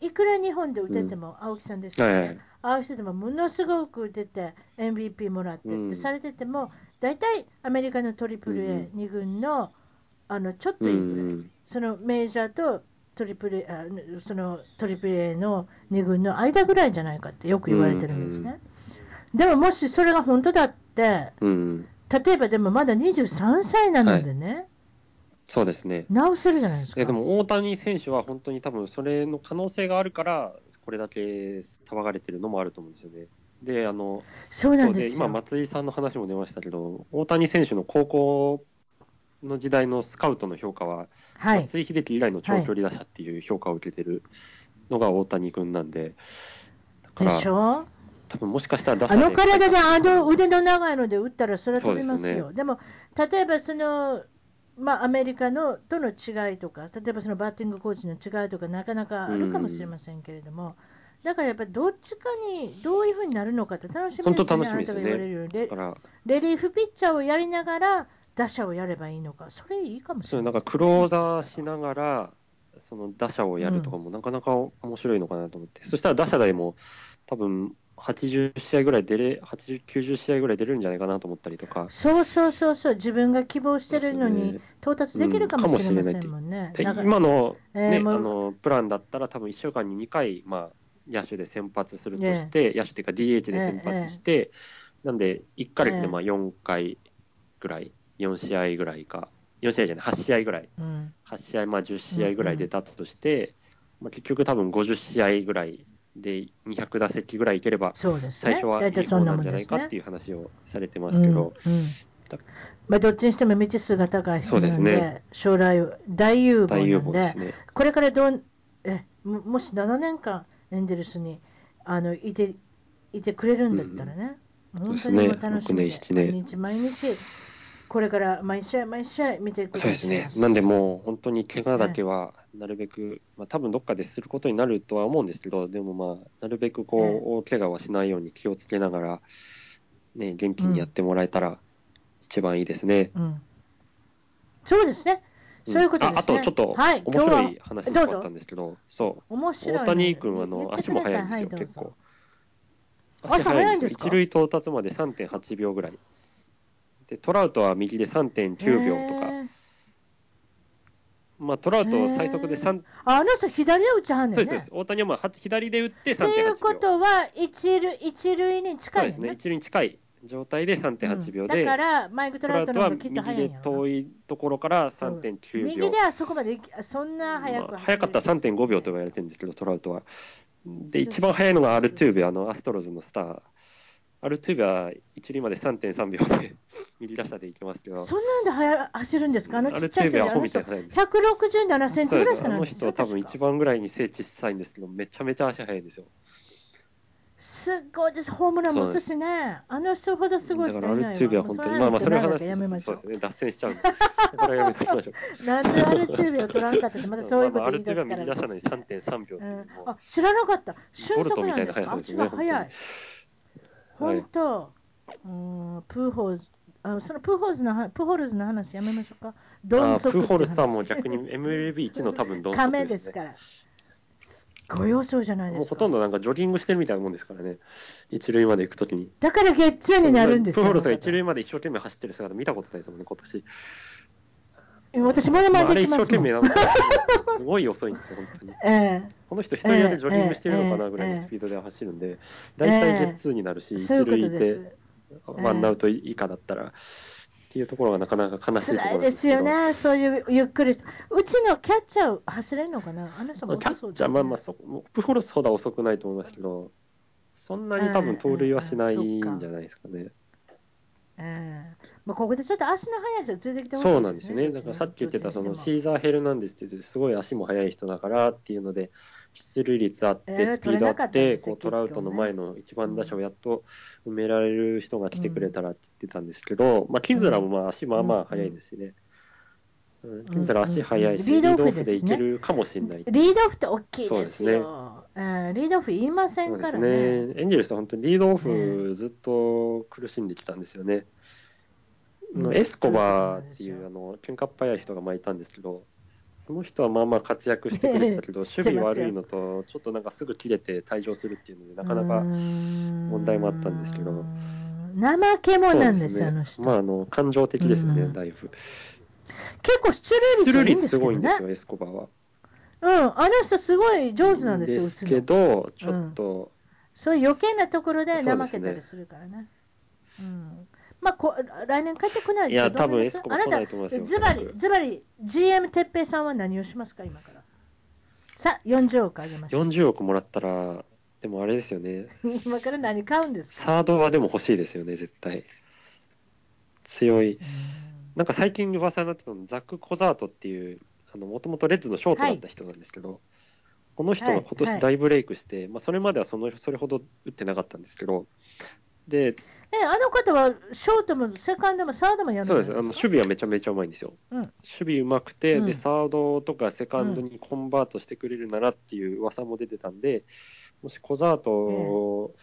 いくら日本で打てても、青木さんですよね、青木さんでもものすごく打てて、MVP もらってってされてても、大体アメリカの AAA、2軍のあのちょっといいぐらい、そのメジャーとトリプルあそのトリプル A の2軍の間ぐらいじゃないかってよく言われてるんですね。でももしそれが本当だって、例えばでもまだ23歳なのでね、そうですね。直せるじゃないですか。でも大谷選手は本当に多分それの可能性があるから、これだけ騒がれてるのもあると思うんですよね。で、あの、そうなんです今、松井さんの話も出ましたけど、大谷選手の高校の時代のスカウトの評価は、はい、松井秀喜以来の長距離打者っていう評価を受けてるのが大谷君なんで、だから、でしょ？多分もしかしたら打者あの体であの腕の長いので打ったらそれは飛びますよ。でね、でも、例えばその、まあ、アメリカのとの違いとか、例えばそのバッティングコーチの違いとか、なかなかあるかもしれませんけれども、だからやっぱりどっちかにどういうふうになるのかって楽しみですね、楽しみですね。レレリーフピッチャーをやりながら、打者をやればいいのか、それいいかもしれない、ね、なんかクローザーしながら、その打者をやるとかもなかなか面白いのかなと思って、うん、そしたら打者でも多分80試合ぐらい出れ、80、90試合ぐらい出れるんじゃないかなと思ったりとか。そうそうそうそう、自分が希望してるのに到達できるかもしれませんもんね。うん、今の,、ね、えー、あのプランだったら、多分1週間に2回、まあ、野手で先発するとして、野手っていうか DH で先発して、なんで1か月でまあ4回ぐらい、4試合ぐらいか、4試合じゃない、8試合ぐらい、うん、8試合、まあ10試合ぐらい出たとして、まあ、結局多分50試合ぐらいで200打席ぐらいいければ、最初はいい方なんじゃないかっていう話をされてますけど、まあ、どっちにしても未知数が高い人なんで、ね、将来大有望なんで、でね、これからどんえもし7年間エンゼルスにあのいていてくれるんだったらね、うん、本当に楽しみで、ね、毎日毎日これから毎試合毎試合見ていくそうですね、なんでもう本当に怪我だけはなるべく、まあ多分どっかですることになるとは思うんですけど、でもまあ、なるべくこう、大怪我はしないように気をつけながら、ね、元気にやってもらえたら一番いいですね。うん、そうですね。そういうことですね、ああとちょっと面白い話があったんですけど、そう、大谷君あの足も速いんですよ、結構。足速いんですよ、一塁到達まで3.8秒ぐらい。で、トラウトは右で3.9秒とか。まあ、トラウト最速で3。あ、あの人左で打ちはんねん、ね、そうです。大谷はまあ左で打って3.8秒。ということは一塁、一塁に近い、ね、そうですね。一塁に近い状態で3.8秒で、うん、だからマイク・トラウトは右で遠いところから3.9秒。右ではそこまで、そんな早く、まあ、早かったら3.5秒と言われてるんですけど、トラウトは。で、一番速いのがアルトゥーベ、あの、アストロズのスター。アルトゥーベは一塁まで3.3秒で 右打者で行きますけど。そんなんで速走るんですか？あのちっちゃい人アルトゥーベはみたいな速いんです。167センチぐらいしかないあの人は多分一番ぐらいに背小さいんですけど、めちゃめちゃ足速いんですよ。すごいです、ホームランも打つしね、あの人ほどすごいだからアルトゥーベは本当に、まあまあ、それは話そうですね、脱線しちゃうんで、これはやめときましょう。なんでアルトゥーベを取らんかったって、またそういうこ。まあ、アルトゥーベは右打者のに3.3秒っていう、うん、あ知らなかった、ボルトみたいな速さですね、早い。本当、うん、プーホーズ。あそのプーホーズのプーホルズの話やめましょうか。ドンソクプーホルズさんも逆に MLB1 の多分ドンソクです、ね、ですから。ご様子じゃないですか。もうほとんどなんかジョギングしてるみたいなもんですからね。一塁まで行くときに。だからゲッツーになるんですよ。プーホルズが一塁まで一生懸命走ってる姿見たことないですもんね、今年。私まだまだあれ一生懸命なんか、すごい遅いんですよ、本当に。えー、この人一人でジョギングしてるのかなぐらいのスピードで走るんで、大体ゲッツーになるし、一塁いて、ワンアウト以下だったら、っていうところがなかなか悲しいところですよね、そういうゆっくりうちのキャッチャー走れるのかなあの人もキャッチャー、まあまあそ、プホルスほど遅くないと思いますけど、そんなに多分盗塁はしないんじゃないですかね。えーまあ、ここでちょっと足の速い人連れてきてほしい、ね、そうなんですよね。だからさっき言ってたそのシーザー・ヘルナンデスっていうすごい足も速い人だからっていうので、出塁率あって、スピードあって、こうトラウトの前の一番打者をやっと埋められる人が来てくれたらって言ってたんですけど、まあ、キンズラもまあ足まあまあ速いですしね。うん、足速いし、リードオフでいけるかもしれない。リードオフって大きいですよ。そうですね。リードオフ言いませんからね。ね。エンジェルスは本当にリードオフずっと苦しんできたんですよね。うん、エスコバーっていうあの喧嘩っ早い人がまあいたんですけど、その人はまあまあ活躍してくれてたけど、守備悪いのと、ちょっとなんかすぐ切れて退場するっていうので、なかなか問題もあったんですけど、怠け者なんですよ、ね、あの人。まあ、あの感情的ですよね、だいぶ。結構出塁率、ね、出塁率すごいんですよ、エスコバーは。うん、あの人すごい上手なんですよ、ですけど、ちょっと、うん、そういう余計なところで怠けたりするからね。ねうん。まあ、こ来年帰ってこないでいや、多分エスコも来ないと思いますよ。ズバリ、ズバリ、GM 哲平さんは何をしますか、今から。さあ、40億あげましょう。40億もらったら、でもあれですよね。今から何買うんですか？サードはでも欲しいですよね、絶対。強い。なんか最近噂になってたのザック・コザートっていう、もともとレッズのショートだった人なんですけど、はい、この人が今年大ブレイクして、はいはい、まあ、それまではそのそれほど打ってなかったんですけど、で、え、あの方はショートもセカンドもサードもやるそうです。あの守備はめちゃめちゃうまいんですよ。うん、守備うまくて、うん、で、サードとかセカンドにコンバートしてくれるならっていう噂も出てたんで、もしコザート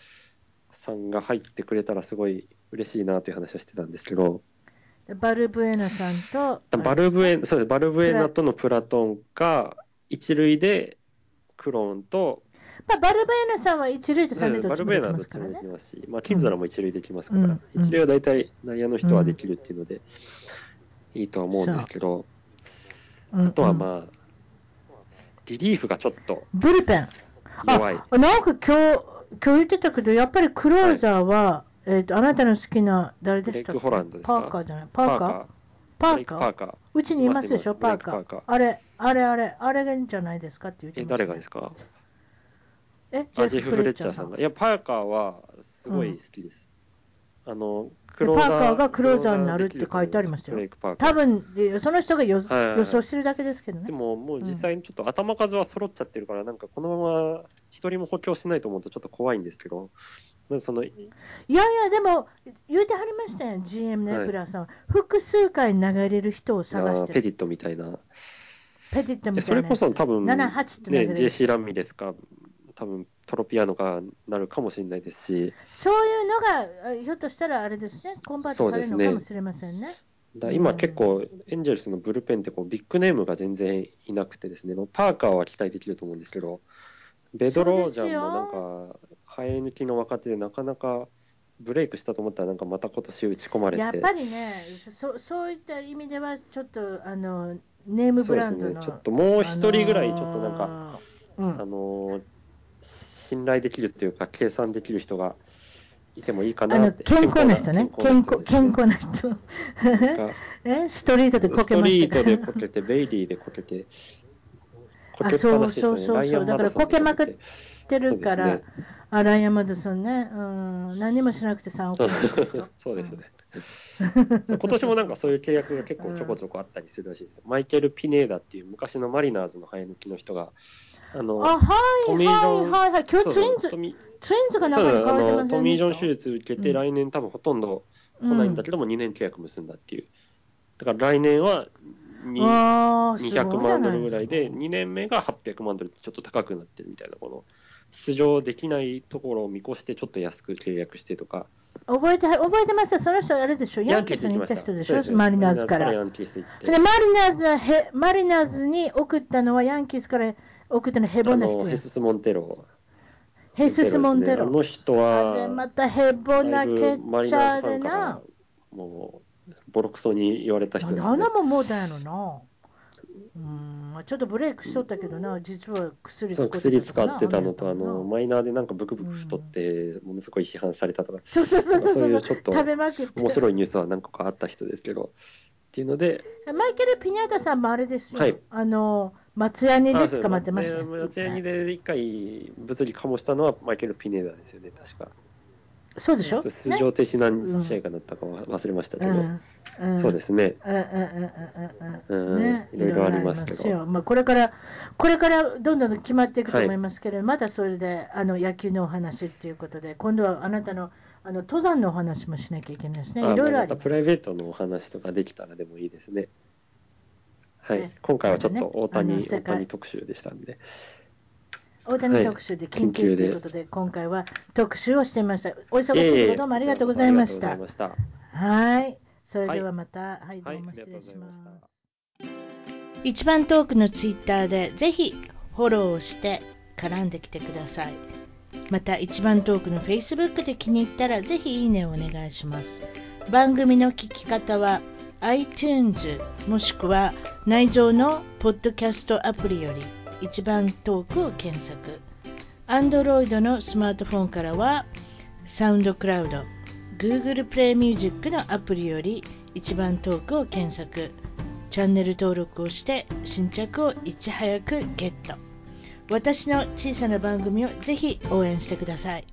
さんが入ってくれたらすごい嬉しいなという話をしてたんですけど、バルブエナさんと、バルブエそうです。バルブエナとのプラトンか、一塁でクローンと。まあ、バルベーナさんは一塁と三塁どっちもできますからね。バルベーナはどっちもできますし、まあ、キンザラも一塁できますから、うん、一塁は大体内野の人はできるっていうので、いいとは思うんですけど、あとはまあ、リリーフがちょっとブルペン。弱い。あなんか今日、今日言ってたけど、やっぱりクローザーは、はい、えっ、ー、と、あなたの好きな、誰でしたっけ？パーカーじゃない？パーカー？パーカー。うちにいますでしょ、パーカー。あれ、あれ、あれ、あれがいいんじゃないですかって言ってえ、誰がですか？えジェフ・フレッチャーさんが。いや、パーカーはすごい好きです。あのパーカーがクローザーになるって書いてありましたよ。多分その人が予想してるだけですけどね。でも、もう実際にちょっと頭数は揃っちゃってるから、なんかこのまま一人も補強しないと思うとちょっと怖いんですけど、まずそのいやいや、でも、言うてはりましたよ、GM のエプラーさんは、はい、複数回投げれる人を探して。ペディットみたいな。ペディットみたいな。それこそ多分、ね、JC ランミですか、多分トロピアノがなるかもしれないですし、そういうのが、ひょっとしたらあれですね、コンバートされるのかもしれませんね。だ今、結構、エンジェルスのブルペンってこうビッグネームが全然いなくてですね、パーカーは期待できると思うんですけど、ベドロージャンもなんか、生え抜きの若手でなかなかブレイクしたと思ったら、なんかまた今年打ち込まれて。やっぱりねそ、そういった意味では、ちょっとあのネームブランドの、ね、ちょっともう一人ぐらい、ちょっとなんか、あのー、あの信頼できるっていうか、計算できる人がいてもいいかなって。健康な人ね。健康健康な人。え？ストリートでこけましたストリートでこけて、ベイリーでこけて、こけっぱなしですね。そうそうそうだからこけまくってるから、ね、あライアン・マドソンね、うん、何もしなくて3億円そうですね。今年もなんかそういう契約が結構ちょこちょこあったりするらしいですよ。マイケル・ピネーダっていう昔のマリナーズの生え抜きの人が、あの、あはいはいはいはい、今日ツインズ、ツインズが中に書いてますトミー・ジョン手術受けて、来年多分ほとんど来ないんだけども、2年契約結んだっていう。だから来年は200万ドルぐらいで、2年目が800万ドルってちょっと高くなってるみたいな、この出場できないところを見越してちょっと安く契約してとか。覚えて、覚えてますその人あれでしょヤンキースに行った人でしょマリナーズから。ヤンキース行って。で、マリナーズはへ、マリナーズに送ったのはヤンキースから送ったのヘボな人ヘスス・モンテロ。ヘスス・モンテロ。あの人は、またヘボなキャッチャーでな。もう、ボロクソに言われた人です、ね。あんなもんもうだやのな。うんちょっとブレイクしとったけどな、実は薬使ってた薬使ってたのと、あのマイナーでなんかブクブク太って、ものすごい批判されたとか、そういうちょっと面白いニュースは何個かあった人ですけど、っていうので、マイケル・ピニャータさんもあれですよ、はい、あの松屋にで捕まってました、松屋にで一回物理かもしたのはマイケル・ピネーダですよね、確か。そうでしょ？出場停止何試合かなったか忘れましたけど、うん、そうですね。いろいろありますけど。まあ、これから、これからどんどん決まっていくと思いますけれど、はい、またそれであの野球のお話っていうことで、今度はあなたのあの登山のお話もしなきゃいけないですね。いろいろありプライベートのお話とかできたらでもいいですね。はい、ね、今回はちょっと大谷、ね、大谷特集でしたんで。大谷特集で緊急ということで、はい、今回は特集をしてみました。お忙しいとどうもありがとうございました。はい。それではまた、はい、はい、どうも失礼します。一番トークのツイッターでぜひフォローをして絡んできてください。また一番トークの Facebook で気に入ったらぜひいいねをお願いします。番組の聞き方は iTunes もしくは内蔵のポッドキャストアプリより一番トークを検索 Android のスマートフォンからはサウンドクラウド Google プレイミュージックのアプリより一番トークを検索。チャンネル登録をして新着をいち早くゲット。私の小さな番組をぜひ応援してください。